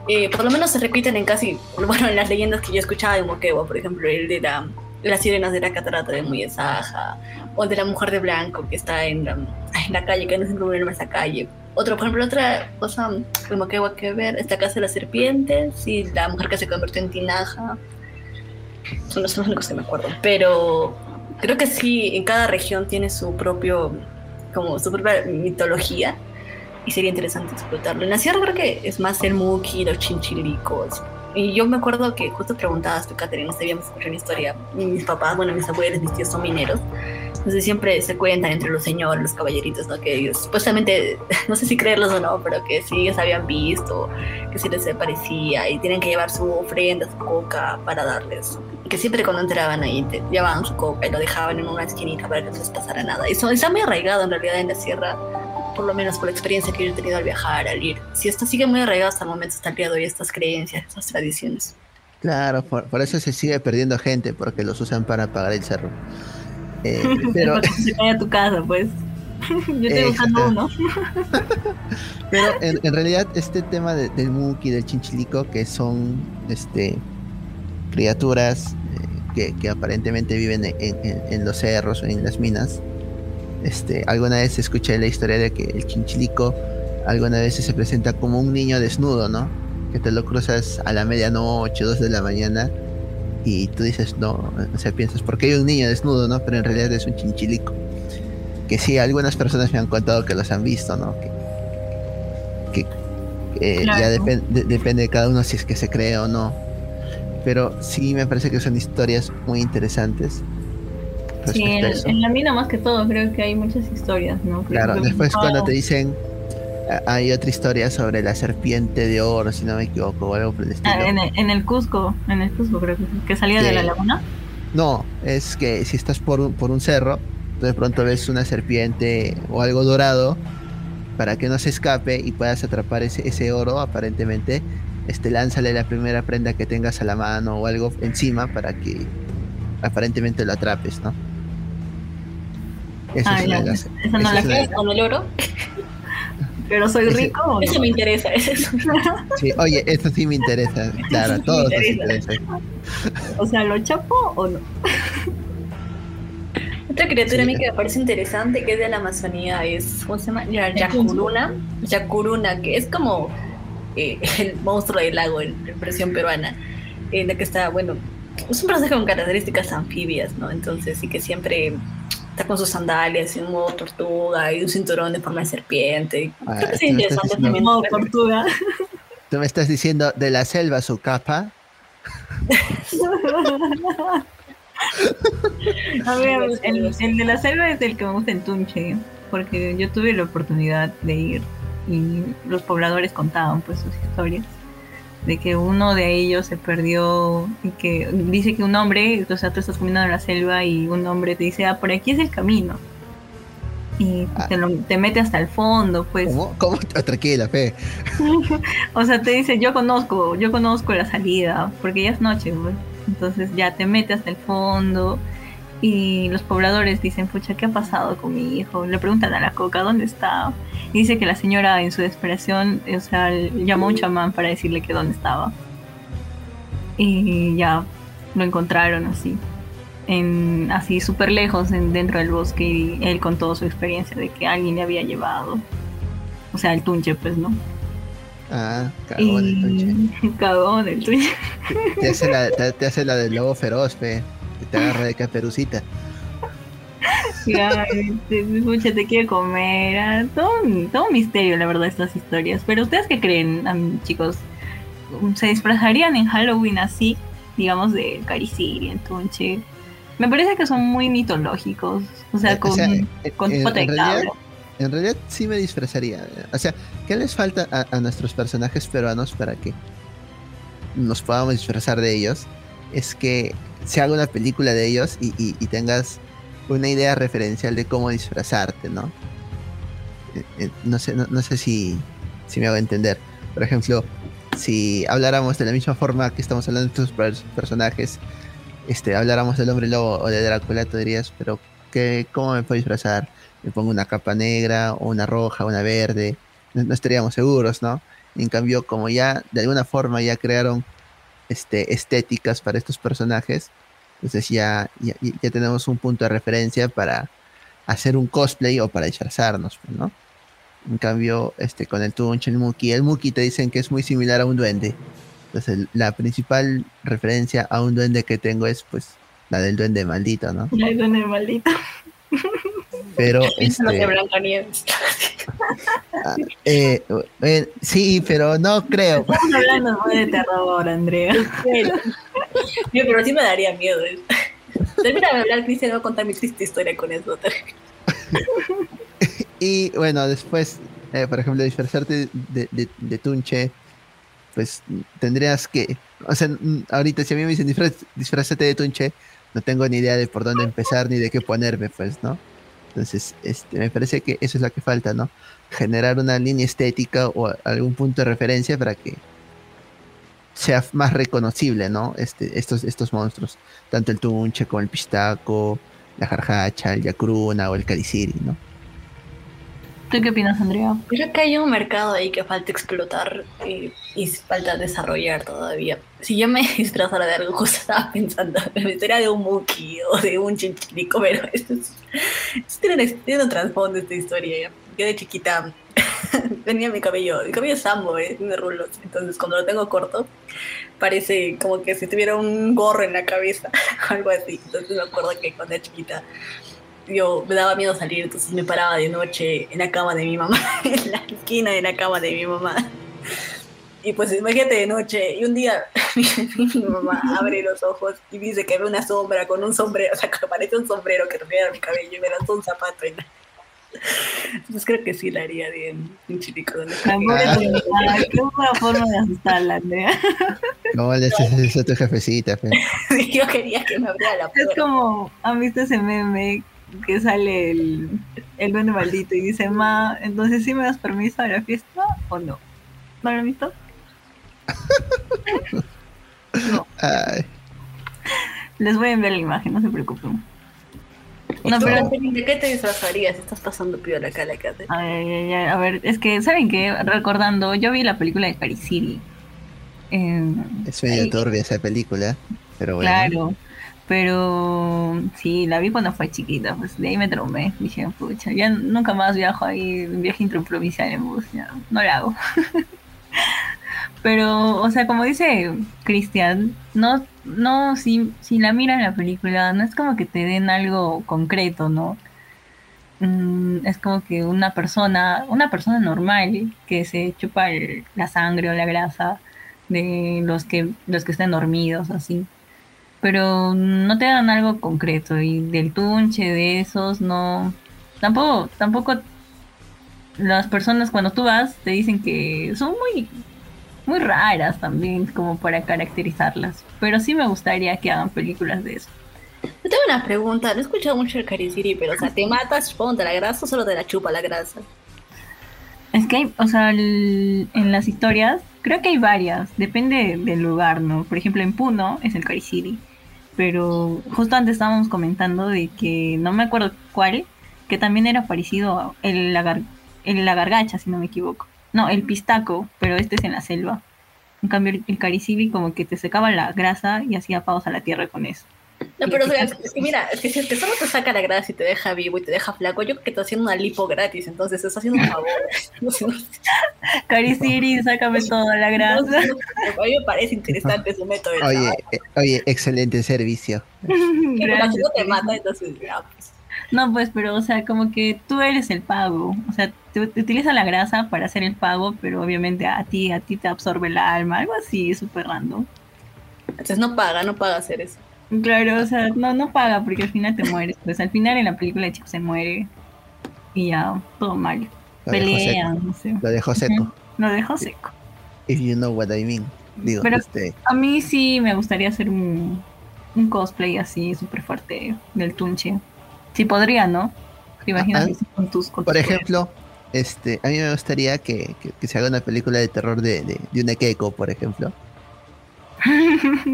eh, por lo menos se repiten en casi, bueno, en las leyendas que yo escuchaba de Moquegua, por ejemplo, el de la, las sirenas de la catarata de Muyesaja, o de la mujer de blanco que está en la, en la calle, que no se en esa calle. Otro, por ejemplo, otra cosa como que hay que ver, esta casa de las serpientes y la mujer que se convirtió en tinaja. Son los únicos que me acuerdo. Pero creo que sí, en cada región tiene su propio, como su propia mitología y sería interesante explotarlo. En la sierra creo que es más el muki, los chinchilicos. Y yo me acuerdo que justo preguntabas tú, Caterina, sabíamos escuchar una historia. Mis papás, bueno, mis abuelos, mis tíos son mineros. Entonces siempre se cuentan entre los señores, los caballeritos, ¿no? Que ellos, supuestamente, no sé si creerlos o no, pero que sí ellos habían visto, que sí les parecía y tienen que llevar su ofrenda, su coca para darles. Que siempre cuando entraban ahí te llevaban su coca y lo dejaban en una esquinita para que no les pasara nada. Y eso está muy arraigado en realidad en la sierra, por lo menos por la experiencia que yo he tenido al viajar, al ir. Si esto sigue muy arraigado hasta el momento, hasta el día de hoy, estas creencias, estas tradiciones. Claro, por, por eso se sigue perdiendo gente, porque los usan para pagar el cerro. Eh, pero... se cae a tu casa, pues. Yo estoy buscando uno. pero en, realidad este tema del Muki, del Chinchilico, que son este criaturas eh, que, aparentemente viven en, los cerros o en las minas. Este, alguna vez escuché la historia de que el Chinchilico alguna vez se presenta como un niño desnudo, ¿no? Que te lo cruzas a la medianoche, dos de la mañana y tú dices, no, o sea, piensas, ¿por qué hay un niño desnudo, no? Pero en realidad es un chinchilico. Que sí, algunas personas me han contado que los han visto, ¿no? Que, eh, ya depende de cada uno si es que se cree o no. Pero sí me parece que son historias muy interesantes. Sí, en, en, la mina más que todo creo que hay muchas historias, ¿no? claro, después cuando te dicen hay otra historia sobre la serpiente de oro, si no me equivoco, o algo por el ah, estilo. en, el, Cusco, en el Cusco creo que, salía de la laguna. No, es que si estás por un, por un cerro, de pronto ves una serpiente o algo dorado, para que no se escape y puedas atrapar ese, ese oro, aparentemente, este, lánzale la primera prenda que tengas a la mano o algo encima para que aparentemente lo atrapes, ¿no? Esa Ah, es una de las- esa no esa la de ¿Con el oro? Pero soy Ese- rico o no? Eso me interesa. Eso es Sí, oye, esto sí me interesa. Claro, Sí me todos nos interesa. interesa. O sea, ¿lo chapo o no? Otra criatura a mí Sí. que me parece interesante, que es de la Amazonía, es, ¿cómo se llama? Ya- Yacuruna. Yacuruna, que es como eh, el monstruo del lago en, en versión peruana, en la que está, bueno, es un personaje con características anfibias, ¿no? Entonces sí que siempre está con sus sandalias y un modo tortuga y un cinturón de forma de serpiente. Ah, Creo que es tú me estás interesante también. Modo tortuga. Tú me estás diciendo de la selva su capa. A ver, el, el de la selva es el que me gusta en Tunche, porque yo tuve la oportunidad de ir y los pobladores contaban pues sus historias de que uno de ellos se perdió y que dice que un hombre, o sea, tú estás caminando en la selva y un hombre te dice, ah, por aquí es el camino. Y Ah. te, lo- te mete hasta el fondo, pues. ¿Cómo? ¿Cómo? Ah, Tranquila, fe. O sea, te dice, yo conozco, yo conozco la salida, porque ya es noche, pues. Entonces ya te mete hasta el fondo y los pobladores dicen, pucha, ¿qué ha pasado con mi hijo? Le preguntan a la coca, ¿dónde está? Y dice que la señora en su desesperación, o sea, llamó a un chamán para decirle que dónde estaba. Y ya lo encontraron así, en, así súper lejos en, dentro del bosque y él contó su experiencia de que alguien le había llevado. O sea, el tunche, pues, ¿no? Ah, cagón el tunche. Y cagón el tuyo. Te hace la, te, te hace la del lobo feroz, fe. Que te agarra de caperucita. Ya, te, escucha, te quiere comer. ah, Todo, un- todo un misterio, la verdad, estas historias. Pero ustedes qué creen, chicos? ¿Se disfrazarían en Halloween así? Digamos, de Cariciri, en Tunche. Me parece que son muy mitológicos. O sea, Eh, con, o sea, eh, con en, en realidad, en realidad sí me disfrazaría. O sea, ¿qué les falta a, a nuestros personajes peruanos para que nos podamos disfrazar de ellos? Es que se haga una película de ellos y, tengas una idea referencial de cómo disfrazarte, ¿no? Eh, eh, no sé, no, sé si, si me hago entender. Por ejemplo, si habláramos de la misma forma que estamos hablando de estos pers- personajes, este, habláramos del hombre lobo o de Drácula, tú dirías, pero ¿qué, ¿cómo me puedo disfrazar? Me pongo una capa negra o una roja, una verde, no, no estaríamos seguros, ¿no? En cambio, como ya de alguna forma ya crearon este, estéticas para estos personajes, entonces ya, ya, tenemos un punto de referencia para hacer un cosplay o para disfrazarnos, pues, ¿no? En cambio, este, con el Tunch, el Muki, el Muki te dicen que es muy similar a un duende. Entonces, el- la principal referencia a un duende que tengo es, pues, la del duende maldito, ¿no? Ay, duende maldito. Pero, de este, Blancanieves. ah, eh, eh, sí, pero no creo. Estamos hablando de terror, Andrea. Yo, pero sí me daría miedo. Termina de hablar, Cristian, voy a contar mi triste historia con eso. Y bueno, después, eh, por ejemplo, disfrazarte de, de, de Tunche, pues tendrías que, o sea, ahorita si a mí me dicen "Disfraz- disfrazate de Tunche, no tengo ni idea de por dónde empezar ni de qué ponerme, pues, ¿no? Entonces, este, me parece que eso es lo que falta, ¿no? Generar una línea estética o algún punto de referencia para que sea más reconocible, ¿no? Este, estos, estos monstruos, tanto el Tunche como el Pistaco, la Jarjacha, el Yakruna o el Cariciri, ¿no? ¿Tú qué opinas, Andrea? Creo que hay un mercado ahí que falta explotar y falta desarrollar todavía. Si yo me disfrazara de algo, estaba pensando, me metería de un muki o de un chinchilico, pero esto, es, esto tiene, un, tiene un trasfondo esta historia. Yo de chiquita tenía mi cabello, mi cabello es sambo, ¿eh? tiene rulos, entonces cuando lo tengo corto parece como que si tuviera un gorro en la cabeza, algo así. Entonces me acuerdo que cuando era chiquita yo me daba miedo salir, entonces me paraba de noche en la cama de mi mamá, en la esquina de la cama de mi mamá. Y pues imagínate de noche, y un día mi, mi mamá abre los ojos y dice que ve una sombra con un sombrero, o sea, que parece un sombrero que tuviera mi cabello y me lanzó un zapato. En la... Entonces creo que sí la haría bien, un Qué buena forma de asustarla, Andrea. ¿Cómo le haces eso a tu jefecita? fe? Yo quería que me abriera la Es puerta. como, ¿han visto ese meme que sale el, el duende maldito y dice, ma, entonces sí me das permiso a la fiesta o no? ¿No lo han visto? No, Ay, les voy a enviar la imagen, no se preocupen. No, pero... ¿De qué te disfrazarías? Estás pasando piola acá la casa. A ver, a ver, es que, ¿saben qué? Recordando, yo vi la película de Cariciri. Eh, es medio turbia esa película, pero bueno. Claro, pero sí, la vi cuando fue chiquita, pues de ahí me traumé. Dije, pucha, ya nunca más viajo ahí, viaje interprovincial en bus, ya, no lo hago. pero, o sea, como dice Cristian, no, no, si, si la miran la película, no es como que te den algo concreto, ¿no? Mm, es como que una persona, una persona normal que se chupa la sangre o la grasa de los que, los que estén dormidos, así. Pero no te dan algo concreto y del tunche, de esos, no. Tampoco, tampoco las personas cuando tú vas te dicen que son muy, muy raras también como para caracterizarlas. Pero sí me gustaría que hagan películas de eso. Yo tengo una pregunta, no he escuchado mucho el Cariciri, pero o sea, ¿te matas, ponte la grasa o solo te la chupa la grasa? Es que, hay, o sea, en las historias, creo que hay varias, depende del lugar, ¿no? Por ejemplo, en Puno es el City, pero justo antes estábamos comentando de que no me acuerdo cuál, que también era parecido a el, lagar, el lagargacha, si no me equivoco. No, el pistaco, pero este es en la selva. En cambio, el, el como que te secaba la grasa y hacía pagos a la tierra con eso. No, pero es que mira, es que si es que solo te saca la grasa y te deja vivo y te deja flaco, yo creo que estás haciendo una lipo gratis, entonces estás haciendo un favor. Cari Siri, sácame toda la grasa. a mí me parece interesante su método. Oye, eh, oye, excelente servicio. Gracias. No te mata, entonces pues. No, pues, pero, o sea, como que tú eres el pago. O sea, te, utiliza la grasa para hacer el pago, pero obviamente a ti, a ti te absorbe el alma, algo así, súper random. Entonces no paga, no paga hacer eso. Claro, o sea, no, no paga porque al final te mueres. Pues al final en la película el chico se muere y ya, todo mal. Pelea, no sé. Lo dejó seco. Lo dejó seco. If you know what I mean. Digo, Pero este... a mí sí me gustaría hacer un, un cosplay así súper fuerte del Tunche. Sí podría, ¿no? ¿Te imaginas ah, con tus, Por ejemplo, este, a mí me gustaría que, que, se haga una película de terror de, de, de un Ekeko, por ejemplo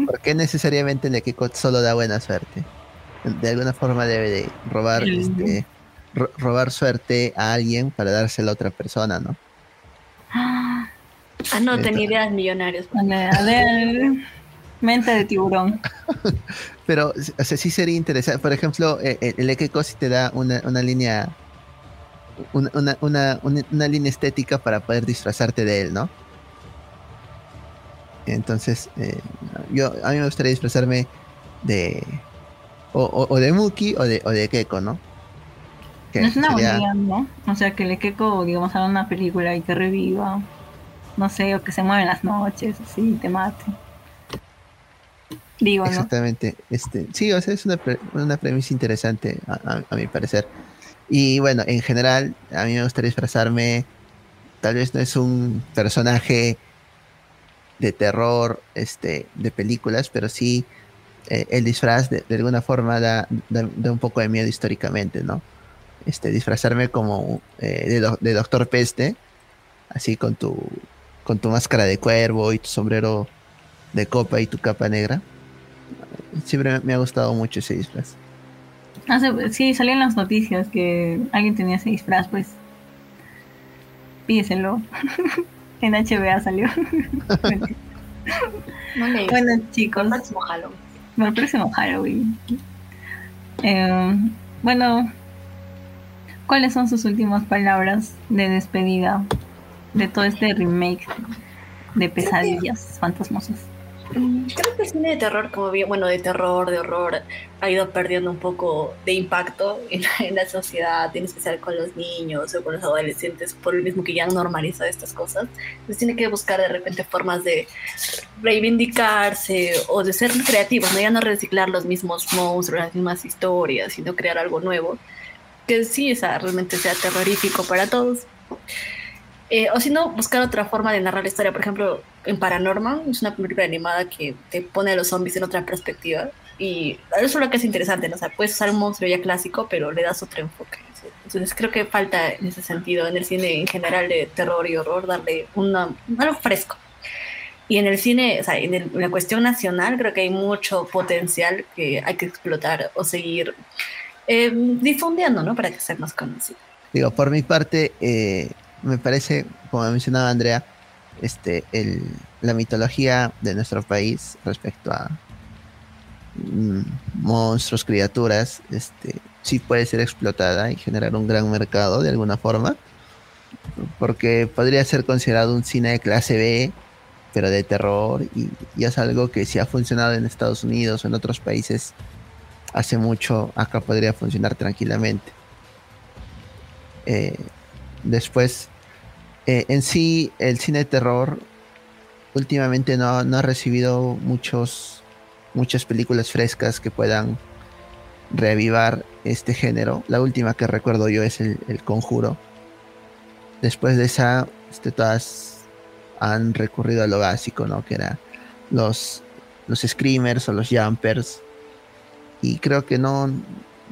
¿Por qué necesariamente el equipo solo da buena suerte? De alguna forma debe de robar, este, robar suerte a alguien para dársela a otra persona, ¿no? Ah, no, tenía ideas millonarias. mente de tiburón. Pero, o sea, sí sería interesante. Por ejemplo, eh, eh, el, el sí te da una, una línea una, una, una, una, línea estética para poder disfrazarte de él, ¿no? Entonces, eh, yo a mí me gustaría disfrazarme de o, de Muki o de, o de Keko, ¿no? Que es una buena idea, ¿no? O sea, que le Keko, digamos, haga una película y que reviva. No sé, o que se mueva en las noches, así, te mate. Digo, Exactamente. Este, sí, o sea, es una, una premisa interesante, a, a mi parecer. Y bueno, en general, a mí me gustaría disfrazarme. Tal vez no es un personaje de terror, este, de películas, pero sí eh, el disfraz de, alguna forma da, un poco de miedo históricamente, ¿no? Este, disfrazarme como eh, de, Doctor Peste, así con tu, con tu máscara de cuervo y tu sombrero de copa y tu capa negra. Siempre me ha gustado mucho ese disfraz. sí, salían las noticias que alguien tenía ese disfraz, pues pídeselo. En HBA salió. bueno, chicos. El próximo Halloween. El próximo Halloween. Eh, bueno, ¿cuáles son sus últimas palabras de despedida de todo este remake de pesadillas fantasmosas? Mm, creo que el cine de terror, como bien, bueno, de terror, de horror, ha ido perdiendo un poco de impacto en, la sociedad, en especial con los niños o con los adolescentes, por lo mismo que ya han normalizado estas cosas. Entonces tiene que buscar de repente formas de reivindicarse o de ser creativos, ¿no? ya no reciclar los mismos monstruos, las mismas historias, sino crear algo nuevo que sí esa, realmente sea terrorífico para todos. Eh, o si no, buscar otra forma de narrar la historia. Por ejemplo, en Paranormal, es una película animada que te pone a los zombies en otra perspectiva. Y eso es lo que es interesante, ¿no? O sea, puedes usar un monstruo ya clásico, pero le das otro enfoque. Entonces creo que falta en ese sentido, en el cine en general de terror y horror, darle una, algo fresco. Y en el cine, o sea, en, en la cuestión nacional, creo que hay mucho potencial que hay que explotar o seguir eh, difundiendo, ¿no? Para que sea más conocido. Digo, por mi parte, eh, me parece, como mencionaba Andrea, este, el, la mitología de nuestro país respecto a mm, monstruos, criaturas, este, sí puede ser explotada y generar un gran mercado de alguna forma, porque podría ser considerado un cine de clase B, pero de terror, y, y es algo que si ha funcionado en Estados Unidos o en otros países hace mucho, acá podría funcionar tranquilamente. Eh, después, eh, en sí, el cine de terror últimamente no, no, ha recibido muchos, muchas películas frescas que puedan reavivar este género. La última que recuerdo yo es el, el Conjuro. Después de esa, este, todas han recurrido a lo básico, ¿no? Que era los, los screamers o los jumpers y creo que no,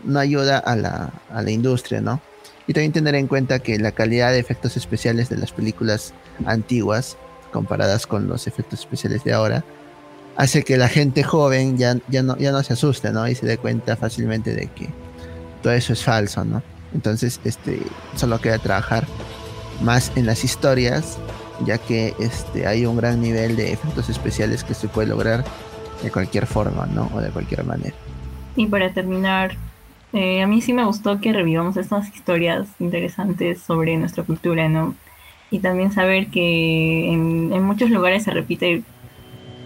no ayuda a la, a la industria, ¿no? Y también tener en cuenta que la calidad de efectos especiales de las películas antiguas, comparadas con los efectos especiales de ahora, hace que la gente joven ya, ya, no, ya no se asuste, ¿no? Y se dé cuenta fácilmente de que todo eso es falso, ¿no? Entonces, este, solo queda trabajar más en las historias, ya que este, hay un gran nivel de efectos especiales que se puede lograr de cualquier forma, ¿no? O de cualquier manera. Y para terminar, eh, a mí sí me gustó que revivamos estas historias interesantes sobre nuestra cultura, ¿no? Y también saber que en, en muchos lugares se repite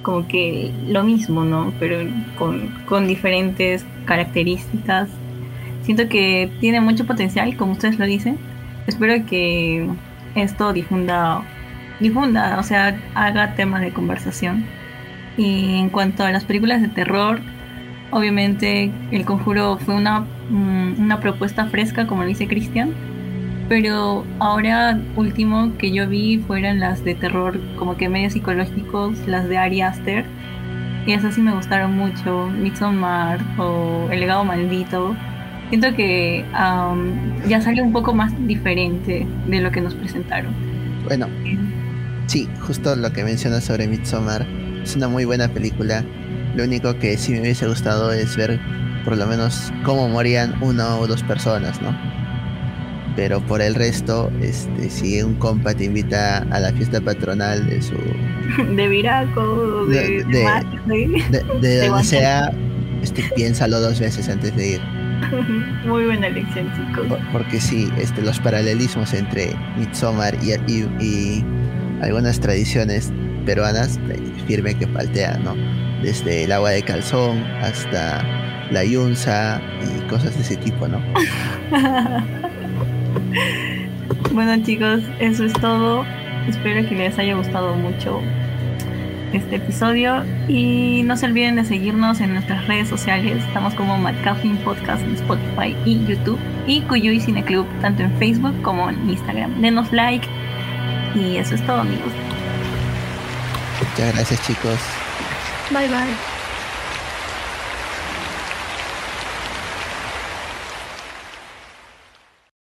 como que lo mismo, ¿no? Pero con, con, diferentes características. Siento que tiene mucho potencial, como ustedes lo dicen. Espero que esto difunda, difunda, o sea, haga temas de conversación. Y en cuanto a las películas de terror, Obviamente el conjuro fue una, mm, una propuesta fresca, como lo dice Cristian, pero ahora último que yo vi fueron las de terror, como que medios psicológicos, las de Ari Aster, y esas sí me gustaron mucho, Midsommar o El legado maldito. Siento que um, ya salió un poco más diferente de lo que nos presentaron. Bueno, sí, justo lo que mencionas sobre Midsommar, es una muy buena película lo único que sí me hubiese gustado es ver por lo menos cómo morían una o dos personas, ¿no? Pero por el resto, este, si un compa te invita a la fiesta patronal de su... De Viraco, de, de, de, donde sea, este, piénsalo dos veces antes de ir. Muy buena elección, chicos. porque sí, este, los paralelismos entre Midsommar y, y, y algunas tradiciones peruanas, eh, firme que paltean, ¿no? Desde el agua de calzón hasta la yunza y cosas de ese tipo, ¿no? bueno chicos, eso es todo. Espero que les haya gustado mucho este episodio y no se olviden de seguirnos en nuestras redes sociales. Estamos como McCaffin Podcast en Spotify y YouTube y Cuyuy Cine Club tanto en Facebook como en Instagram. Denos like y eso es todo amigos. Muchas gracias chicos. Bye bye.